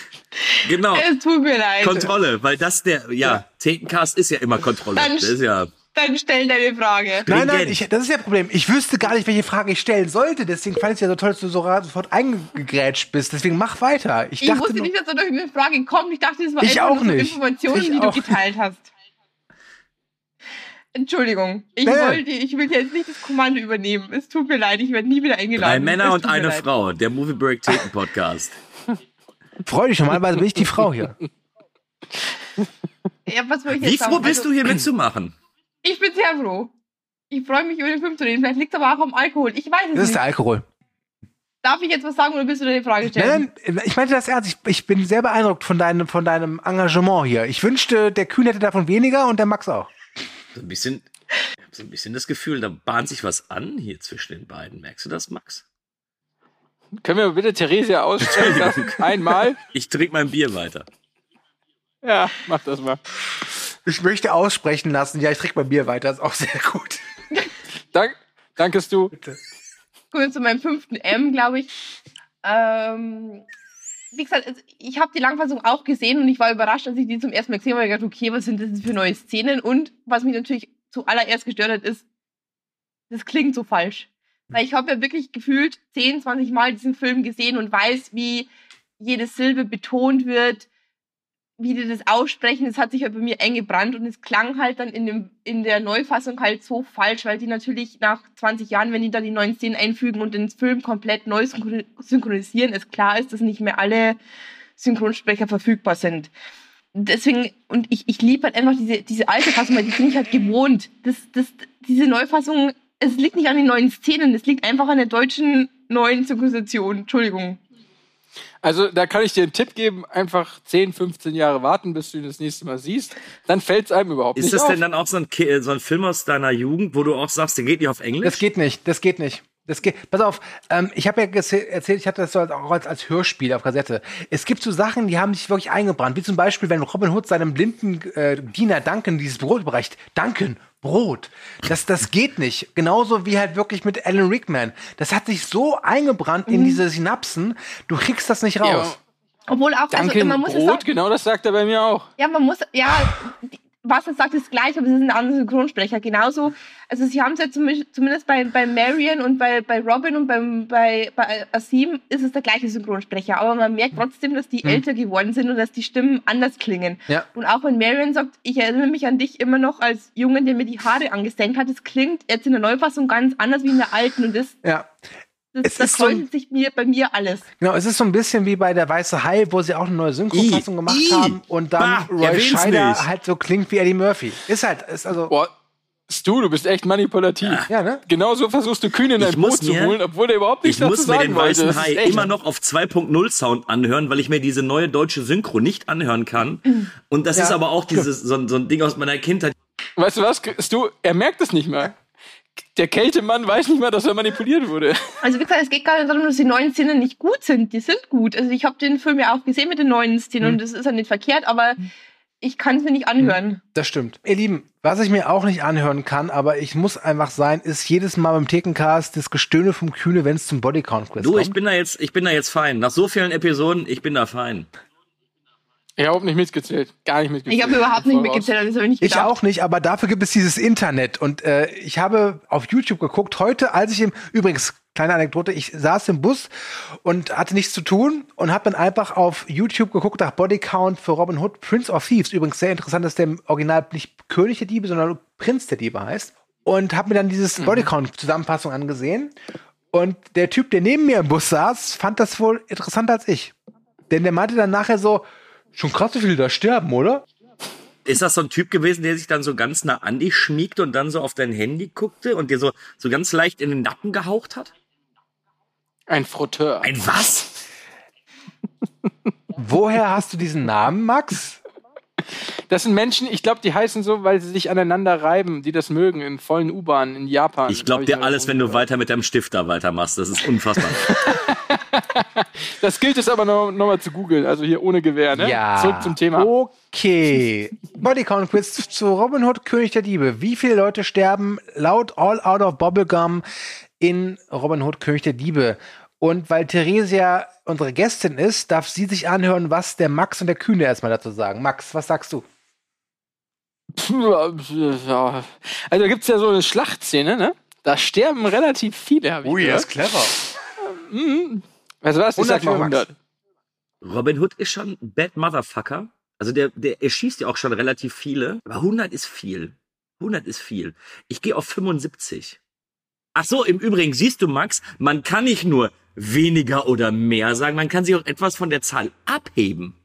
Genau. Es tut mir leid. Kontrolle, weil das der, ja, Thekencast ist ja immer Kontrolle. Dann- Das ist ja, Dann stell deine Frage. Nein, nein, ich, das ist ja das Problem. Ich wüsste gar nicht, welche Frage ich stellen sollte. Deswegen fand ich es ja so toll, dass du so sofort eingegrätscht bist. Deswegen mach weiter. Ich, Ich dachte wusste nur, nicht, dass du durch eine Frage kommt. Ich dachte, das war Ich einfach auch nur so nicht. Informationen, Ich die auch du geteilt hast. Entschuldigung, ich Nee. wollte, ich will jetzt nicht das Kommando übernehmen. Es tut mir leid, ich werde nie wieder eingeladen. drei Männer und eine leid. Frau. Der Movie Break Theken Podcast. freu dich, normalerweise bin ich die Frau hier. Ja, was ich jetzt Wie sagen? froh bist Also, du hier mitzumachen? Ich bin sehr froh. Ich freue mich, über den Film zu reden. Vielleicht liegt es aber auch am Alkohol. Ich weiß es Das ist nicht. der Alkohol. Darf ich jetzt was sagen oder willst du dir eine Frage stellen? Nein, nein, ich meinte das ernst. Ich, ich bin sehr beeindruckt von deinem, von deinem Engagement hier. Ich wünschte, der Kühn hätte davon weniger und der Max auch. So ein bisschen, ich habe so ein bisschen das Gefühl, da bahnt sich was an hier zwischen den beiden. Merkst du das, Max? Können wir bitte Theresia aussprechen lassen? Einmal? Ich trinke mein Bier weiter. Ja, mach das mal. Ich möchte aussprechen lassen. Ja, ich trinke bei mir weiter. ist auch sehr gut. Dank, dankest du. Kommen wir zu meinem fünften M, glaube ich. Ähm, wie gesagt, es- ich habe die Langfassung auch gesehen und ich war überrascht, als ich die zum ersten Mal gesehen habe. Ich dachte, okay, was sind das für neue Szenen? Und was mich natürlich zuallererst gestört hat, ist, das klingt so falsch. Weil ich habe ja wirklich gefühlt 10, 20 Mal diesen Film gesehen und weiß, wie jede Silbe betont wird, wie die das aussprechen, das hat sich halt bei mir eingebrannt und es klang halt dann in, dem, in der Neufassung halt so falsch, weil die natürlich nach 20 Jahren, wenn die da die neuen Szenen einfügen und den Film komplett neu synchron- synchronisieren, ist klar ist, dass nicht mehr alle Synchronsprecher verfügbar sind. Deswegen, und ich, ich liebe halt einfach diese, diese alte Fassung, weil die bin ich halt gewohnt. Das, das, diese Neufassung, es liegt nicht an den neuen Szenen, es liegt einfach an der deutschen neuen Synchronisation. Entschuldigung. Also, da kann ich dir einen Tipp geben: einfach 10, 15 Jahre warten, bis du ihn das nächste Mal siehst. Dann fällt es einem überhaupt Ist nicht das auf. denn dann auch so ein, Ki- so ein Film aus deiner Jugend, wo du auch sagst, der geht nicht auf Englisch? Das geht nicht. Das geht nicht. Das geht. Pass auf, ähm, ich habe ja erzählt, ich hatte das so als, auch als, als Hörspiel auf Kassette. Es gibt so Sachen, die haben sich wirklich eingebrannt. Wie zum Beispiel, wenn Robin Hood seinem blinden äh, Diener Duncan dieses Brot überreicht. Duncan, Brot. Das, das geht nicht. Genauso wie halt wirklich mit Alan Rickman. Das hat sich so eingebrannt in diese Synapsen, du kriegst das nicht Ja, raus. Obwohl auch, also Danke, man muss es Brot, sagen, genau das sagt er bei mir auch. Ja, man muss, ja, die- was er sagt, ist gleich, aber es ist ein anderer Synchronsprecher. Genauso, also sie haben es ja zumi- zumindest bei, bei Marion und bei, bei Robin und beim, bei, bei Asim ist es der gleiche Synchronsprecher. Aber man merkt trotzdem, dass die älter geworden sind und dass die Stimmen anders klingen. Ja. Und auch wenn Marion sagt, ich erinnere mich an dich immer noch als Jungen, der mir die Haare angesenkt hat, es klingt jetzt in der Neufassung ganz anders wie in der alten. Und das, Ja. Das, das so kreuzt sich mir, bei mir alles. Genau, es ist so ein bisschen wie bei der Weiße Hai, wo sie auch eine neue Synchrofassung gemacht I, haben und dann bah, Roy Scheider nicht. halt so klingt wie Eddie Murphy. Ist halt, ist also, Boah, Stu, du bist echt manipulativ. ja, ne? Genau so versuchst du Kühn in dein Boot zu holen, obwohl der überhaupt nichts Ich muss dazu mir sagen den wollte. weißen Hai immer noch auf 2.0 Sound anhören, weil ich mir diese neue deutsche Synchro nicht anhören kann. Und das Ja, ist aber auch dieses, so, ein- so ein Ding aus meiner Kindheit. Weißt du was, Stu? Er merkt es nicht mal. Der Kältemann weiß nicht mal, dass er manipuliert wurde. Also wie gesagt, es geht gar nicht darum, dass die neuen Szenen nicht gut sind. Die sind gut. Also ich habe den Film ja auch gesehen mit den neuen Szenen und das ist ja nicht verkehrt, aber ich kann es mir nicht anhören. Das stimmt. Ihr Lieben, was ich mir auch nicht anhören kann, aber ich muss einfach sein, ist jedes Mal beim Thekencast das Gestöhne vom Kühne, wenn es zum Bodycount-Quiz Du, kommt. ich bin da jetzt, ich bin da jetzt fein. Nach so vielen Episoden, ich bin da fein. Ich habe überhaupt nicht mitgezählt. Gar nicht mitgezählt. Ich habe überhaupt nicht mitgezählt, das habe ich nicht Ich auch nicht, aber dafür gibt es dieses Internet. Und äh, ich habe auf YouTube geguckt, heute, als ich im, übrigens, kleine Anekdote, ich saß im Bus und hatte nichts zu tun und habe dann einfach auf YouTube geguckt nach Bodycount für Robin Hood, Prince of Thieves. Übrigens sehr interessant, dass der im Original nicht König der Diebe, sondern Prinz der Diebe heißt. und habe mir dann dieses Bodycount-Zusammenfassung angesehen. Und der Typ, der neben mir im Bus saß, fand das wohl interessanter als ich. Denn der meinte dann nachher so, schon krass, wie viele da sterben, oder? Ist das so ein Typ gewesen, der sich dann so ganz nah an dich schmiegte und dann so auf dein Handy guckte und dir so, so ganz leicht in den Nacken gehaucht hat? Ein Frotteur. Ein was? Woher hast du diesen Namen, Max? Das sind Menschen, ich glaube, die heißen so, weil sie sich aneinander reiben, die das mögen, in vollen U-Bahnen in Japan. Ich glaube dir alles, wenn du weiter mit deinem Stift da weitermachst. Das ist unfassbar. Das gilt es aber noch, noch mal zu googeln, also hier ohne Gewehr, ne? Zurück zum Thema. Okay. Bodycount Quiz zu Robin Hood, König der Diebe. Wie viele Leute sterben laut All Out of Bubblegum in Robin Hood, König der Diebe? Und weil Theresia unsere Gästin ist, darf sie sich anhören, was der Max und der Kühne erstmal dazu sagen. Max, was sagst du? Ja. Also da gibt es ja so eine Schlachtszene, ne? Da sterben relativ viele, habe ich gehört. clever. Also was? Ich 100 sag mal für Max. 100. Robin Hood ist schon ein Bad Motherfucker. Also der, der, er schießt ja auch schon relativ viele. Aber 100 ist viel. 100 ist viel. Ich gehe auf 75. Ach so, im Übrigen, siehst du, Max, man kann nicht nur weniger oder mehr sagen, man kann sich auch etwas von der Zahl abheben.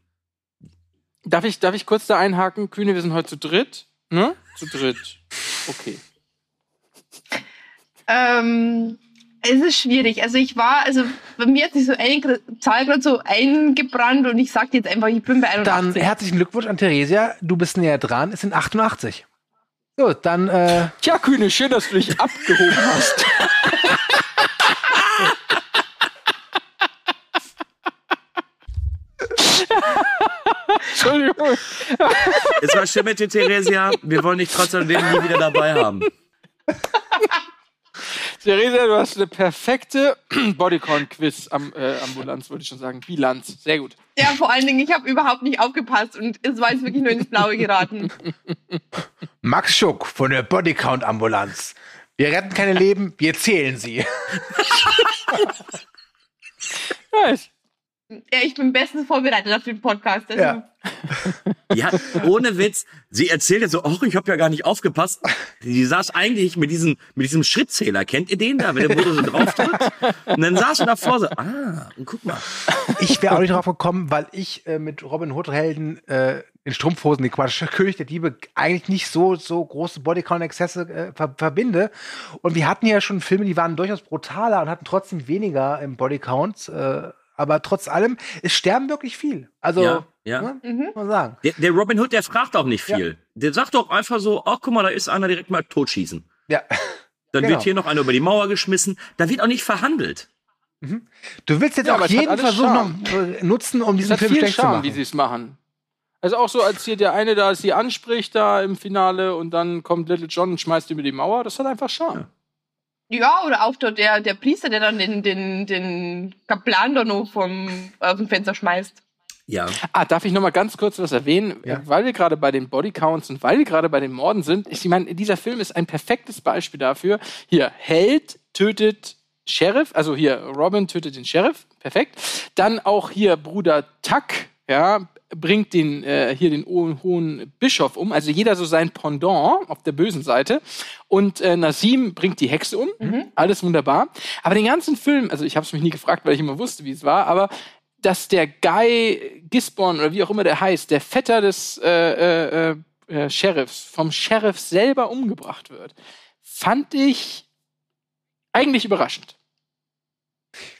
Darf ich, darf ich kurz da einhaken? Kühne, wir sind heute zu dritt. Ne? Zu dritt. Okay. Ähm, es ist schwierig. Also ich war, also bei mir hat sich so eine Zahl gerade so eingebrannt und ich sag jetzt einfach, ich bin bei Dann 81. herzlichen Glückwunsch an Theresia. Du bist näher dran. Es sind 88. So, dann äh, Tja, Kühne, schön, dass du dich abgehoben hast. Entschuldigung. Es war schön mit dir, Theresia. Wir wollen dich trotzdem nie wieder dabei haben. Theresa, du hast eine perfekte Bodycon-Quiz-Ambulanz, wollte ich schon sagen. Bilanz. Sehr gut. Ja, vor allen Dingen, ich habe überhaupt nicht aufgepasst und es war jetzt wirklich nur ins Blaue geraten. Max Schuck von der Bodycount Ambulanz. Wir retten keine Leben, wir zählen sie. Nice. Ja, ich bin bestens vorbereitet auf den Podcast. Also, Ja. Ja, ohne Witz. Sie erzählt jetzt so, ach, ich habe ja gar nicht aufgepasst. Die saß eigentlich mit diesem, mit diesem Schrittzähler. Kennt ihr den da, wenn der Motor so drauf drückt? Und dann saß du davor so, ah, und guck mal. Ich wäre auch nicht drauf gekommen, weil ich äh, mit Robin Hood Helden äh, in Strumpfhosen, die Quatsch, König der Diebe, eigentlich nicht so, so große Bodycount-Exzesse äh, ver verbinde. Und wir hatten ja schon Filme, die waren durchaus brutaler und hatten trotzdem weniger im Bodycount. Äh, aber trotz allem, es sterben wirklich viel. Also, Ja, ja. Ne, muss man sagen. Der, der Robin Hood, der fragt auch nicht viel. Der sagt doch einfach so, ach, guck mal, da ist einer direkt mal totschießen. Ja. Dann Genau. wird hier noch einer über die Mauer geschmissen. Da wird auch nicht verhandelt. Du willst jetzt Ja, auch jeden Versuch Charme. noch äh, nutzen, um Es diesen hat Film viel schlecht zu Charme, machen. wie sie es machen. Also auch so, als hier der eine da sie anspricht da im Finale und dann kommt Little John und schmeißt ihn über die Mauer. Das hat einfach Charme. Ja, oder auch der, der, der Priester, der dann den, den, den Kaplan da noch vom, aus dem Fenster schmeißt. Ja. Ah, darf ich noch mal ganz kurz was erwähnen? Ja. Weil wir gerade bei den Bodycounts und weil wir gerade bei den Morden sind. Ich meine, dieser Film ist ein perfektes Beispiel dafür. Hier, Held tötet Sheriff, also hier, Robin tötet den Sheriff, perfekt. Dann auch hier Bruder Tuck, ja, bringt den, äh, hier den hohen, Bischof um, also jeder so sein Pendant auf der bösen Seite. Und äh, Nasim bringt die Hexe um, alles wunderbar. Aber den ganzen Film, also ich habe es mich nie gefragt, weil ich immer wusste, wie es war, aber dass der Guy Gisborne oder wie auch immer der heißt, der Vetter des äh, äh, äh, Sheriffs, vom Sheriff selber umgebracht wird, fand ich eigentlich überraschend.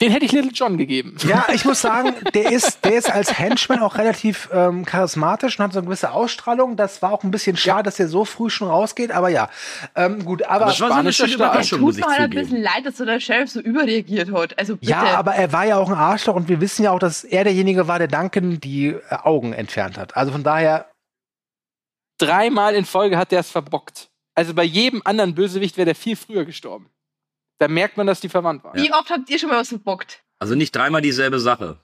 Den hätte ich Little John gegeben. Ja, ich muss sagen, der ist, der ist als Henchman auch relativ ähm, charismatisch und hat so eine gewisse Ausstrahlung. Das war auch ein bisschen schade, dass er so früh schon rausgeht, aber ja. Ähm, gut, aber, Aber es war so eine schöne. Überraschung, Tut muss ich mir halt ein bisschen leid, dass so der Sheriff so überreagiert hat. Also bitte. ja, aber er war ja auch ein Arschloch und wir wissen ja auch, dass er derjenige war, der Duncan die äh, Augen entfernt hat. Also von daher, Dreimal in Folge hat der es verbockt. Also bei jedem anderen Bösewicht wäre der viel früher gestorben. Da merkt man, dass die verwandt waren. Wie oft habt ihr schon mal was verbockt? Also nicht dreimal dieselbe Sache.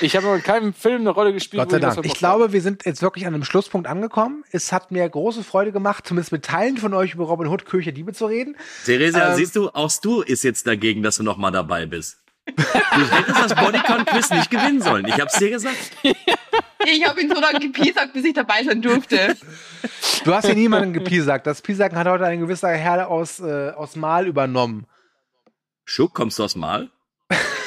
Ich habe noch in keinem Film eine Rolle gespielt, Gott sei Dank. Ich verbockt glaube, wir sind jetzt wirklich an einem Schlusspunkt angekommen. Es hat mir große Freude gemacht, zumindest mit Teilen von euch über Robin Hood, Kirche Diebe zu reden. Theresia, Ähm, siehst du, auch du ist jetzt dagegen, dass du noch mal dabei bist. Du hättest das Bodycount-Quiz nicht gewinnen sollen. Ich hab's dir gesagt. Ich habe ihn so lange gepiesackt, bis ich dabei sein durfte. Du hast hier niemanden gepiesackt. Das Piesacken hat heute ein gewisser Herr aus, äh, aus Mal übernommen. Schuck, kommst du aus Mal?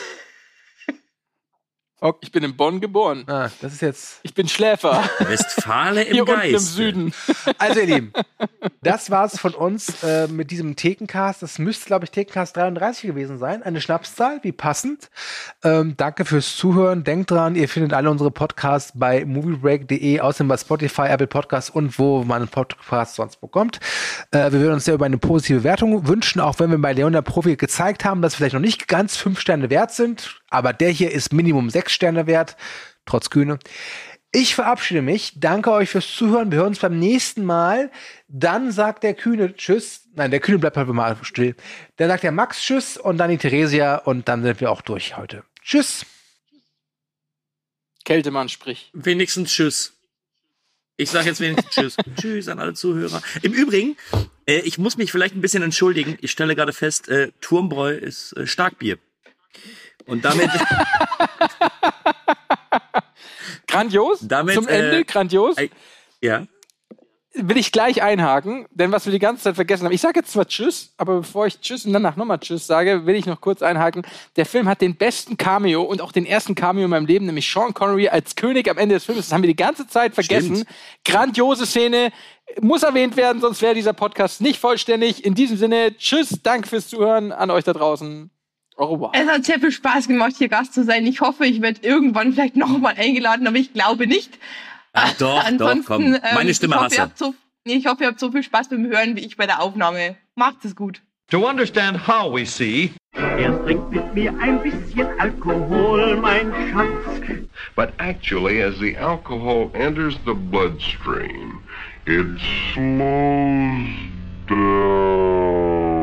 Ich bin in Bonn geboren. Ah, das ist jetzt. Ich bin Schläfer. Westfale im Hier Geist. im Süden. Also, ihr Lieben, das war's von uns äh, mit diesem Thekencast. Das müsste, glaube ich, Thekencast 33 gewesen sein. Eine Schnapszahl, wie passend. Ähm, danke fürs Zuhören. Denkt dran, ihr findet alle unsere Podcasts bei moviebreak.de, außerdem bei Spotify, Apple Podcasts und wo man einen Podcast sonst bekommt. Äh, wir würden uns sehr über eine positive Wertung wünschen, auch wenn wir bei Leona Profi gezeigt haben, dass wir vielleicht noch nicht ganz fünf Sterne wert sind. Aber der hier ist Minimum sechs Sterne wert, trotz Kühne. Ich verabschiede mich. Danke euch fürs Zuhören. Wir hören uns beim nächsten Mal. Dann sagt der Kühne Tschüss. Nein, der Kühne bleibt halt mal still. Dann sagt der Max Tschüss und dann die Theresia und dann sind wir auch durch heute. Tschüss. Kältemann sprich. Wenigstens Tschüss. Ich sage jetzt wenigstens Tschüss. tschüss an alle Zuhörer. Im Übrigen, äh, ich muss mich vielleicht ein bisschen entschuldigen. Ich stelle gerade fest, äh, Turmbräu ist äh, Starkbier. Und damit, Grandios. Damit, Zum Ende, äh, grandios. Ei- ja, Will ich gleich einhaken, denn was wir die ganze Zeit vergessen haben. Ich sage jetzt zwar Tschüss, aber bevor ich Tschüss und danach nochmal Tschüss sage, will ich noch kurz einhaken. Der Film hat den besten Cameo und auch den ersten Cameo in meinem Leben, nämlich Sean Connery als König am Ende des Films. Das haben wir die ganze Zeit vergessen. Stimmt. Grandiose Szene. Muss erwähnt werden, sonst wäre dieser Podcast nicht vollständig. In diesem Sinne, Tschüss, danke fürs Zuhören an euch da draußen. Au revoir. Es hat sehr viel Spaß gemacht, hier Gast zu sein. Ich hoffe, ich werde irgendwann vielleicht nochmal eingeladen, aber ich glaube nicht. Ach, doch, Ansonsten, doch, komm. Meine ähm, Stimme ich hoffe, hasse. so, ich hoffe, ihr habt so viel Spaß beim Hören wie ich bei der Aufnahme. Macht es gut. To understand how we see, Er trinkt mit mir ein bisschen Alkohol, mein Schatz. But actually, as the alcohol enters the bloodstream, it slows down.